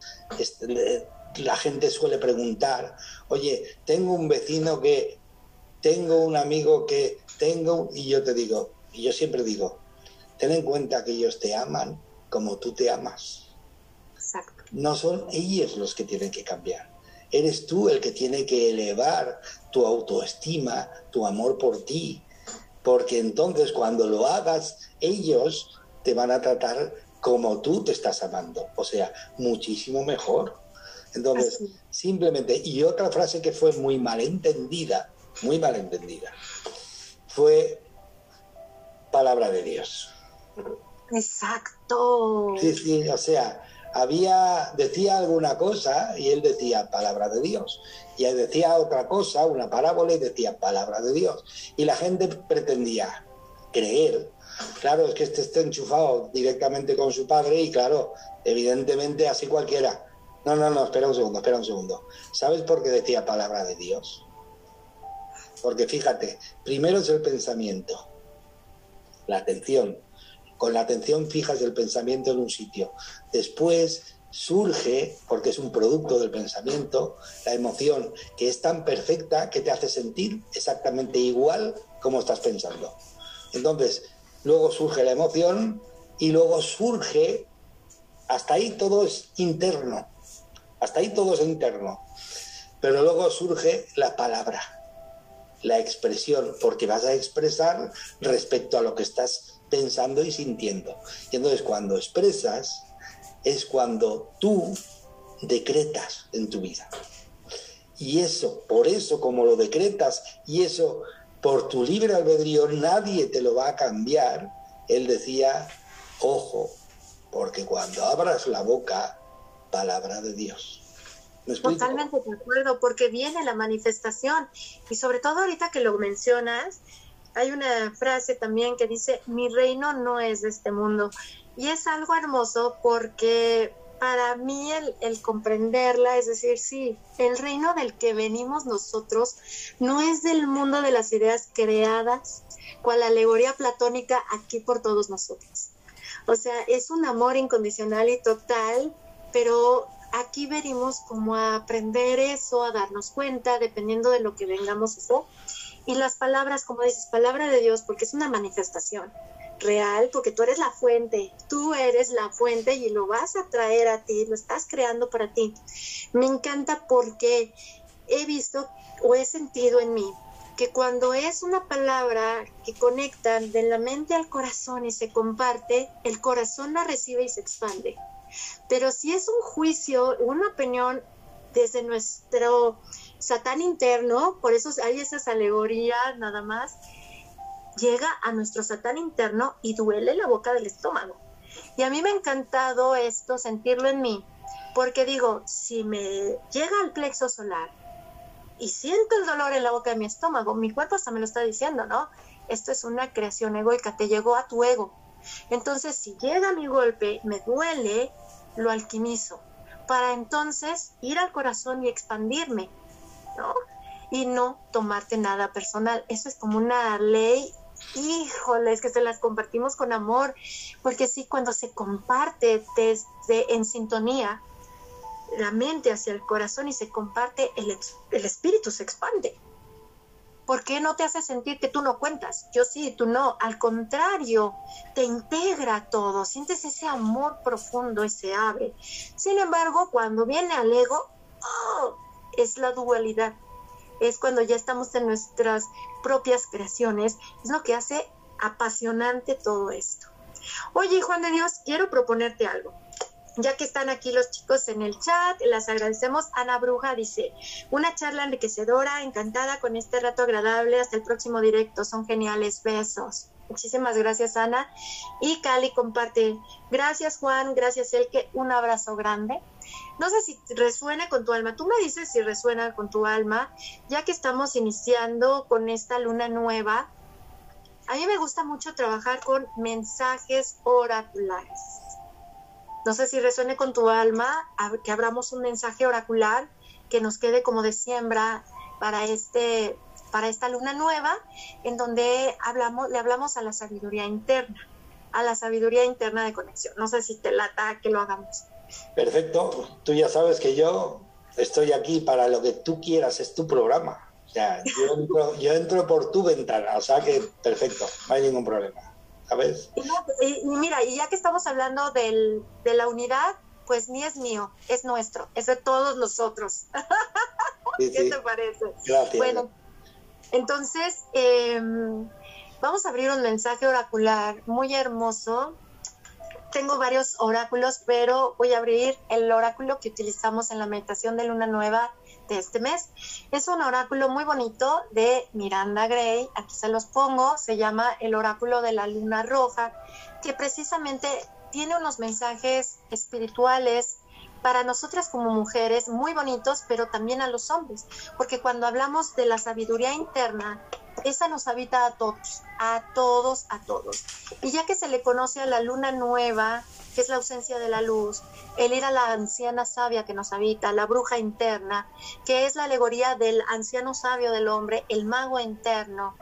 la gente suele preguntar, oye, tengo un vecino que, tengo un amigo que, tengo, y yo te digo, y yo siempre digo, ten en cuenta que ellos te aman como tú te amas. Exacto. No son ellos los que tienen que cambiar. Eres tú el que tiene que elevar tu autoestima, tu amor por ti, porque entonces cuando lo hagas, ellos te van a tratar como tú te estás amando, o sea, muchísimo mejor. Entonces, simplemente, y otra frase que fue muy mal entendida, muy mal entendida, fue palabra de Dios. Exacto. Sí, sí, o sea, había, decía alguna cosa y él decía palabra de Dios. Y él decía otra cosa, una parábola y decía palabra de Dios. Y la gente pretendía creer. Claro, es que este está enchufado directamente con su padre y claro, evidentemente así cualquiera. No, no, no, espera un segundo, espera un segundo. ¿Sabes por qué decía palabra de Dios? Porque fíjate, primero es el pensamiento, la atención, con la atención fijas del pensamiento en un sitio. Después surge, porque es un producto del pensamiento, la emoción, que es tan perfecta que te hace sentir exactamente igual como estás pensando. Entonces, luego surge la emoción y luego surge, hasta ahí todo es interno, hasta ahí todo es interno, pero luego surge la palabra, la expresión, porque vas a expresar respecto a lo que estás pensando y sintiendo. Y entonces cuando expresas, es cuando tú decretas en tu vida. Y eso, por eso como lo decretas y eso por tu libre albedrío nadie te lo va a cambiar, él decía, ojo, porque cuando abras la boca, palabra de Dios. Totalmente de acuerdo, porque viene la manifestación y sobre todo ahorita que lo mencionas, hay una frase también que dice, mi reino no es de este mundo. Y es algo hermoso porque para mí el, comprenderla, es decir, sí, el reino del que venimos nosotros no es del mundo de las ideas creadas, cual alegoría platónica aquí por todos nosotros. O sea, es un amor incondicional y total, pero aquí venimos como a aprender eso, a darnos cuenta, dependiendo de lo que vengamos a. Y las palabras, como dices, palabra de Dios, porque es una manifestación real, porque tú eres la fuente, tú eres la fuente y lo vas a traer a ti, lo estás creando para ti. Me encanta porque he visto o he sentido en mí que cuando es una palabra que conecta de la mente al corazón y se comparte, el corazón la recibe y se expande. Pero si es un juicio, una opinión desde nuestro satán interno, por eso hay esas alegorías nada más, llega a nuestro satán interno y duele la boca del estómago. Y a mí me ha encantado esto, sentirlo en mí, porque digo, si me llega al plexo solar y siento el dolor en la boca de mi estómago, mi cuerpo hasta me lo está diciendo, ¿no? Esto es una creación egoica, te llegó a tu ego. Entonces, si llega mi golpe, me duele, lo alquimizo, para entonces ir al corazón y expandirme, ¿no? Y no tomarte nada personal. Eso es como una ley híjole, es que se las compartimos con amor, porque sí, cuando se comparte desde en sintonía, la mente hacia el corazón y se comparte, el, el espíritu se expande. ¿Por qué no te hace sentir que tú no cuentas? Yo sí, tú no. Al contrario, te integra todo, sientes ese amor profundo y se abre. Sin embargo, cuando viene al ego, oh, es la dualidad es cuando ya estamos en nuestras propias creaciones, es lo que hace apasionante todo esto. Oye, Juan de Dios, quiero proponerte algo. Ya que están aquí los chicos en el chat, las agradecemos. Ana Bruja dice, una charla enriquecedora, encantada con este rato agradable. Hasta el próximo directo, son geniales. Besos. Muchísimas gracias, Ana. Y Cali comparte, gracias, Juan, gracias, Elke, un abrazo grande. No sé si resuena con tu alma. Tú me dices si resuena con tu alma, ya que estamos iniciando con esta luna nueva. A mí me gusta mucho trabajar con mensajes oraculares. No sé si resuene con tu alma, que abramos un mensaje oracular que nos quede como de siembra para este para esta luna nueva en donde hablamos le hablamos a la sabiduría interna, a la sabiduría interna de conexión. No sé si te lata que lo hagamos. Perfecto, tú ya sabes que yo estoy aquí para lo que tú quieras, es tu programa. O sea, yo entro, por tu ventana, o sea que perfecto, no hay ningún problema, ¿sabes? Y, mira, y ya que estamos hablando del, de la unidad, pues ni es mío, es nuestro, es de todos nosotros. ¿Qué te parece? Gracias. Bueno, entonces, em, vamos a abrir un mensaje oracular muy hermoso tengo varios oráculos, pero voy a abrir el oráculo que utilizamos en la meditación de luna nueva este mes. Es un oráculo muy bonito de Miranda Gray, aquí se los pongo, se llama el oráculo de la luna roja, que precisamente tiene unos mensajes espirituales para nosotras como mujeres muy bonitos, pero también a los hombres, porque cuando hablamos de la sabiduría interna, esa nos habita a todos, a todos, a todos. Y ya que se le conoce a la luna nueva, que es la ausencia de la luz, el ir a la anciana sabia que nos habita, la bruja interna, que es la alegoría del anciano sabio del hombre, el mago interno,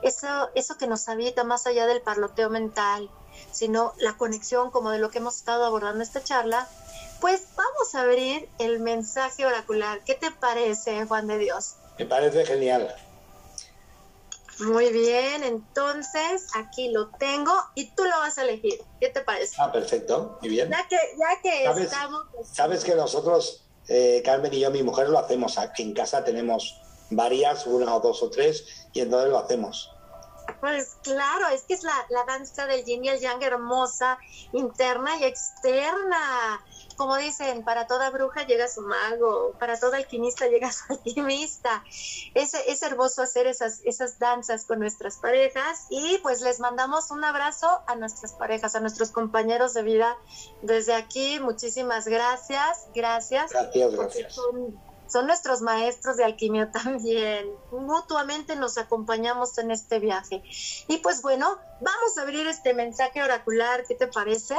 eso, eso que nos habita más allá del parloteo mental, sino la conexión como de lo que hemos estado abordando esta charla, pues vamos a abrir el mensaje oracular. ¿Qué te parece, Juan de Dios? Me parece genial. Muy bien, entonces aquí lo tengo y tú lo vas a elegir. ¿Qué te parece? Ah, perfecto, muy bien. Ya que, ya que ¿Sabes, estamos... Sabes que nosotros, eh, Carmen y yo, mi mujer, lo hacemos. Aquí en casa tenemos varias, una o dos o tres, y entonces lo hacemos. Pues claro, es que es la, la danza del yin y el yang hermosa, interna y externa como dicen, para toda bruja llega su mago, para todo alquimista llega su alquimista. Es, es hermoso hacer esas, esas danzas con nuestras parejas y pues les mandamos un abrazo a nuestras parejas, a nuestros compañeros de vida. Desde aquí, muchísimas gracias, gracias. Gracias, gracias. Son, son nuestros maestros de alquimia también. Mutuamente nos acompañamos en este viaje. Y pues bueno, vamos a abrir este mensaje oracular, ¿qué te parece?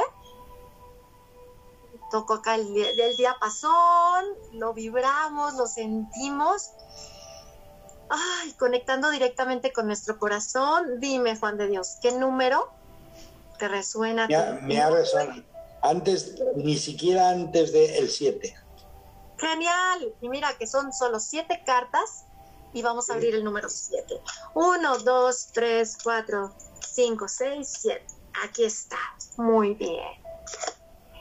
toco acá el, el diapasón, lo vibramos, lo sentimos. Ay, conectando directamente con nuestro corazón. Dime, Juan de Dios, ¿qué número te resuena? Me me ha resonado. Antes, ni siquiera antes del 7. Genial. Y mira que son solo siete cartas y vamos a abrir el número 7. 1, 2, 3, 4, 5, 6, 7. Aquí está. Muy bien.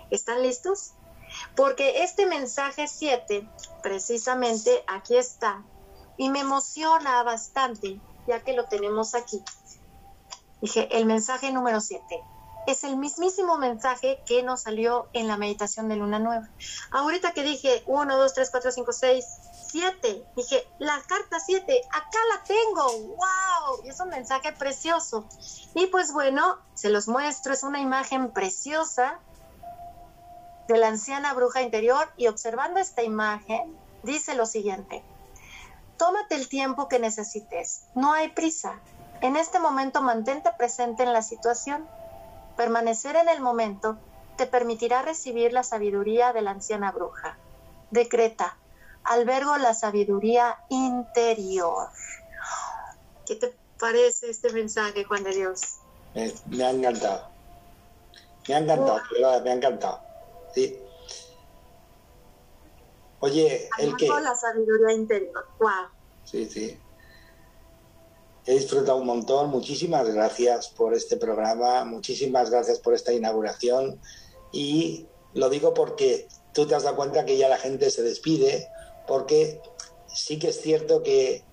¿Están listos? Porque este mensaje 7, precisamente aquí está, y me emociona bastante, ya que lo tenemos aquí. Dije, el mensaje número 7 es el mismísimo mensaje que nos salió en la meditación de luna nueva. Ahorita que dije 1, 2, 3, 4, 5, 6, 7, dije, la carta 7, acá la tengo, wow, y es un mensaje precioso. Y pues bueno, se los muestro, es una imagen preciosa de la anciana bruja interior y observando esta imagen, dice lo siguiente, tómate el tiempo que necesites, no hay prisa. En este momento mantente presente en la situación. Permanecer en el momento te permitirá recibir la sabiduría de la anciana bruja. Decreta, albergo la sabiduría interior. ¿Qué te parece este mensaje, Juan de Dios? Me, me ha encantado. Me ha encantado, me ha encantado. Sí. Oye, el que... la sabiduría interior. Wow. Sí, sí. He disfrutado un montón. Muchísimas gracias por este programa. Muchísimas gracias por esta inauguración. Y lo digo porque tú te has dado cuenta que ya la gente se despide, porque sí que es cierto que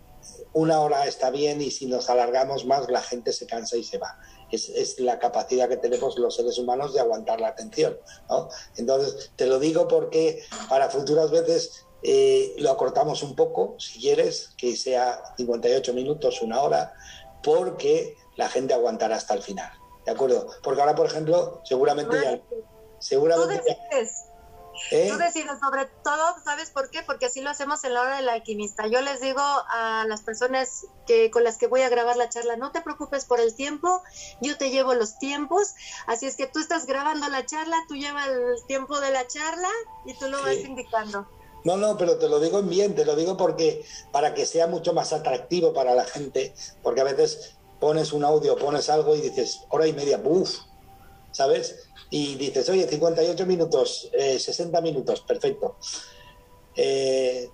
una hora está bien y si nos alargamos más la gente se cansa y se va es, es, la capacidad que tenemos los seres humanos de aguantar la atención. ¿no? Entonces, te lo digo porque para futuras veces eh, lo acortamos un poco, si quieres, que sea 58 minutos, una hora, porque la gente aguantará hasta el final. ¿De acuerdo? Porque ahora, por ejemplo, seguramente ya... Seguramente ¿Eh? Tú decides sobre todo, ¿sabes por qué? Porque así lo hacemos en la hora del alquimista. Yo les digo a las personas que con las que voy a grabar la charla, no te preocupes por el tiempo, yo te llevo los tiempos, así es que tú estás grabando la charla, tú llevas el tiempo de la charla y tú lo sí. vas indicando. No, no, pero te lo digo en bien, te lo digo porque para que sea mucho más atractivo para la gente, porque a veces pones un audio, pones algo y dices hora y media, ¡buf! ¿Sabes? y dices, oye, 58 minutos, eh, 60 minutos, perfecto. Eh,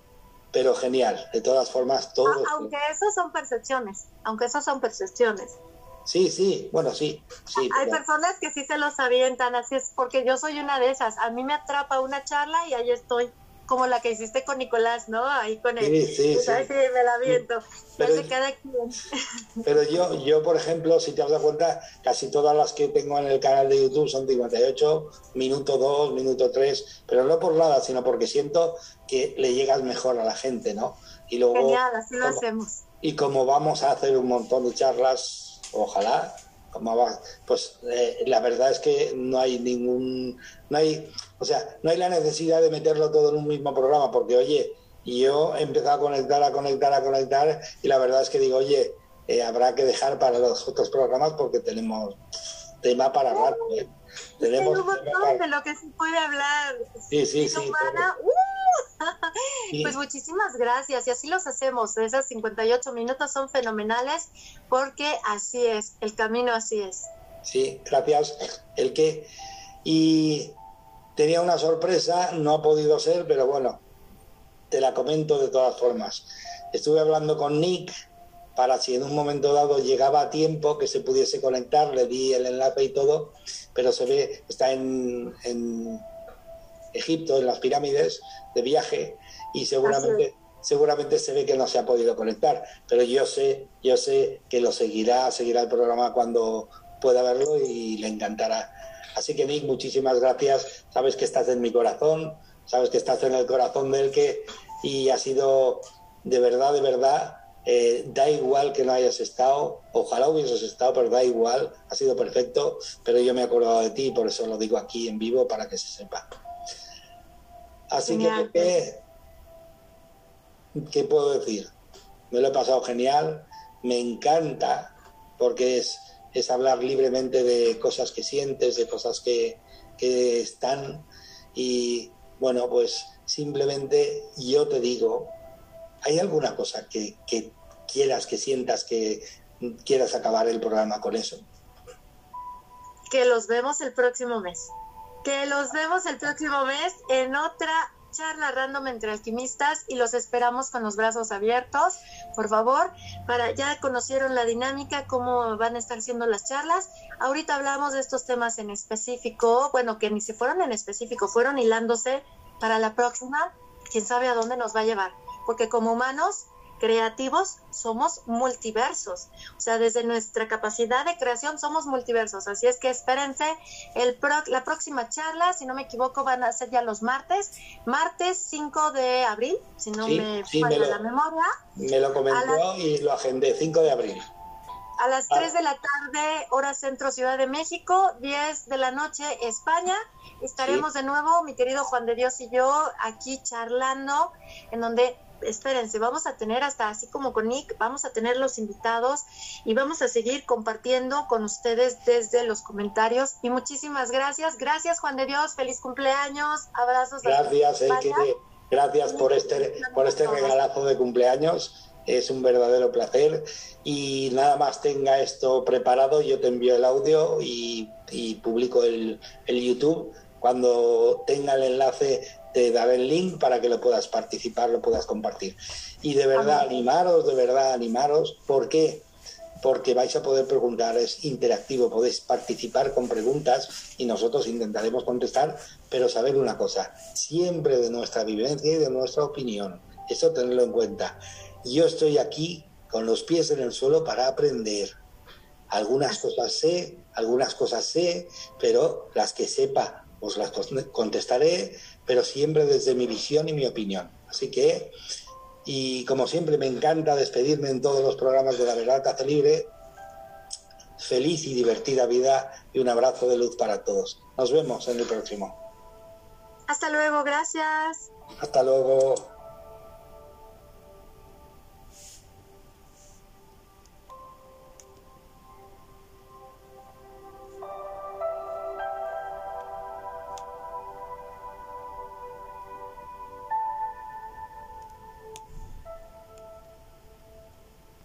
pero genial, de todas formas, todo. Aunque eso son percepciones, aunque eso son percepciones. Sí, sí, bueno, sí. sí Hay pero... personas que sí se los avientan, así es, porque yo soy una de esas. A mí me atrapa una charla y ahí estoy como la que hiciste con Nicolás, ¿no? Ahí con él. Sí, sí, sí. me la viento. Pero, de cada quien. pero yo, yo, por ejemplo, si te has dado cuenta, casi todas las que tengo en el canal de YouTube son 58, minuto 2, minuto 3, pero no por nada, sino porque siento que le llegas mejor a la gente, ¿no? Y luego, Genial, así lo como, hacemos. Y como vamos a hacer un montón de charlas, ojalá, como va, pues eh, la verdad es que no hay ningún, no hay, o sea, no hay la necesidad de meterlo todo en un mismo programa, porque oye, yo he empezado a conectar, a conectar, a conectar, y la verdad es que digo, oye, eh, habrá que dejar para los otros programas porque tenemos tema para hablar. ¿eh? Tenemos un montón de lo que se puede hablar. Sí, sí, sí. Pues muchísimas gracias y así los hacemos. Esos 58 minutos son fenomenales porque así es, el camino así es. Sí, gracias. El que y tenía una sorpresa, no ha podido ser, pero bueno, te la comento de todas formas. Estuve hablando con Nick para si en un momento dado llegaba a tiempo que se pudiese conectar, le di el enlace y todo, pero se ve, está en, en Egipto, en las pirámides, de viaje, y seguramente, seguramente se ve que no se ha podido conectar. Pero yo sé, yo sé que lo seguirá, seguirá el programa cuando pueda verlo y le encantará. Así que Nick, muchísimas gracias. Sabes que estás en mi corazón, sabes que estás en el corazón del que y ha sido de verdad, de verdad eh, da igual que no hayas estado, ojalá hubieses estado, pero da igual, ha sido perfecto, pero yo me he acordado de ti, por eso lo digo aquí en vivo para que se sepa. Así que, ¿qué, puedo decir? Me lo he pasado genial, me encanta, porque es, es hablar libremente de cosas que sientes, de cosas que, que están, y bueno, pues simplemente yo te digo, ¿hay alguna cosa que, que quieras, que sientas que quieras acabar el programa con eso. Que los vemos el próximo mes. Que los vemos el próximo mes en otra charla random entre alquimistas y los esperamos con los brazos abiertos, por favor, para ya conocieron la dinámica, cómo van a estar siendo las charlas. Ahorita hablamos de estos temas en específico, bueno, que ni se fueron en específico, fueron hilándose para la próxima, quién sabe a dónde nos va a llevar, porque como humanos creativos somos multiversos. O sea, desde nuestra capacidad de creación somos multiversos. Así es que espérense el la próxima charla, si no me equivoco, van a ser ya los martes. Martes 5 de abril, si no me falla la memoria. Me lo comentó y lo agendé, 5 de abril. A las 3 de la tarde, hora centro Ciudad de México, 10 de la noche España. Estaremos de nuevo, mi querido Juan de Dios y yo, aquí charlando, en donde espérense, vamos a tener hasta así como con Nick, vamos a tener los invitados y vamos a seguir compartiendo con ustedes desde los comentarios. Y muchísimas gracias. Gracias, Juan de Dios. Feliz cumpleaños. Abrazos. Gracias, Gracias por este, por este regalazo de cumpleaños. Es un verdadero placer. Y nada más tenga esto preparado, yo te envío el audio y, publico el, el YouTube. Cuando tenga el enlace te daré el link para que lo puedas participar, lo puedas compartir. Y de verdad, animaros, de verdad, animaros. ¿Por qué? Porque vais a poder preguntar, es interactivo, podéis participar con preguntas y nosotros intentaremos contestar, pero saber una cosa, siempre de nuestra vivencia y de nuestra opinión. Eso tenerlo en cuenta. Yo estoy aquí con los pies en el suelo para aprender. Algunas cosas sé, algunas cosas sé, pero las que sepa os las contestaré, pero siempre desde mi visión y mi opinión. Así que, y como siempre me encanta despedirme en todos los programas de La Verdad Hace Libre, feliz y divertida vida y un abrazo de luz para todos. Nos vemos en el próximo. Hasta luego, gracias. Hasta luego.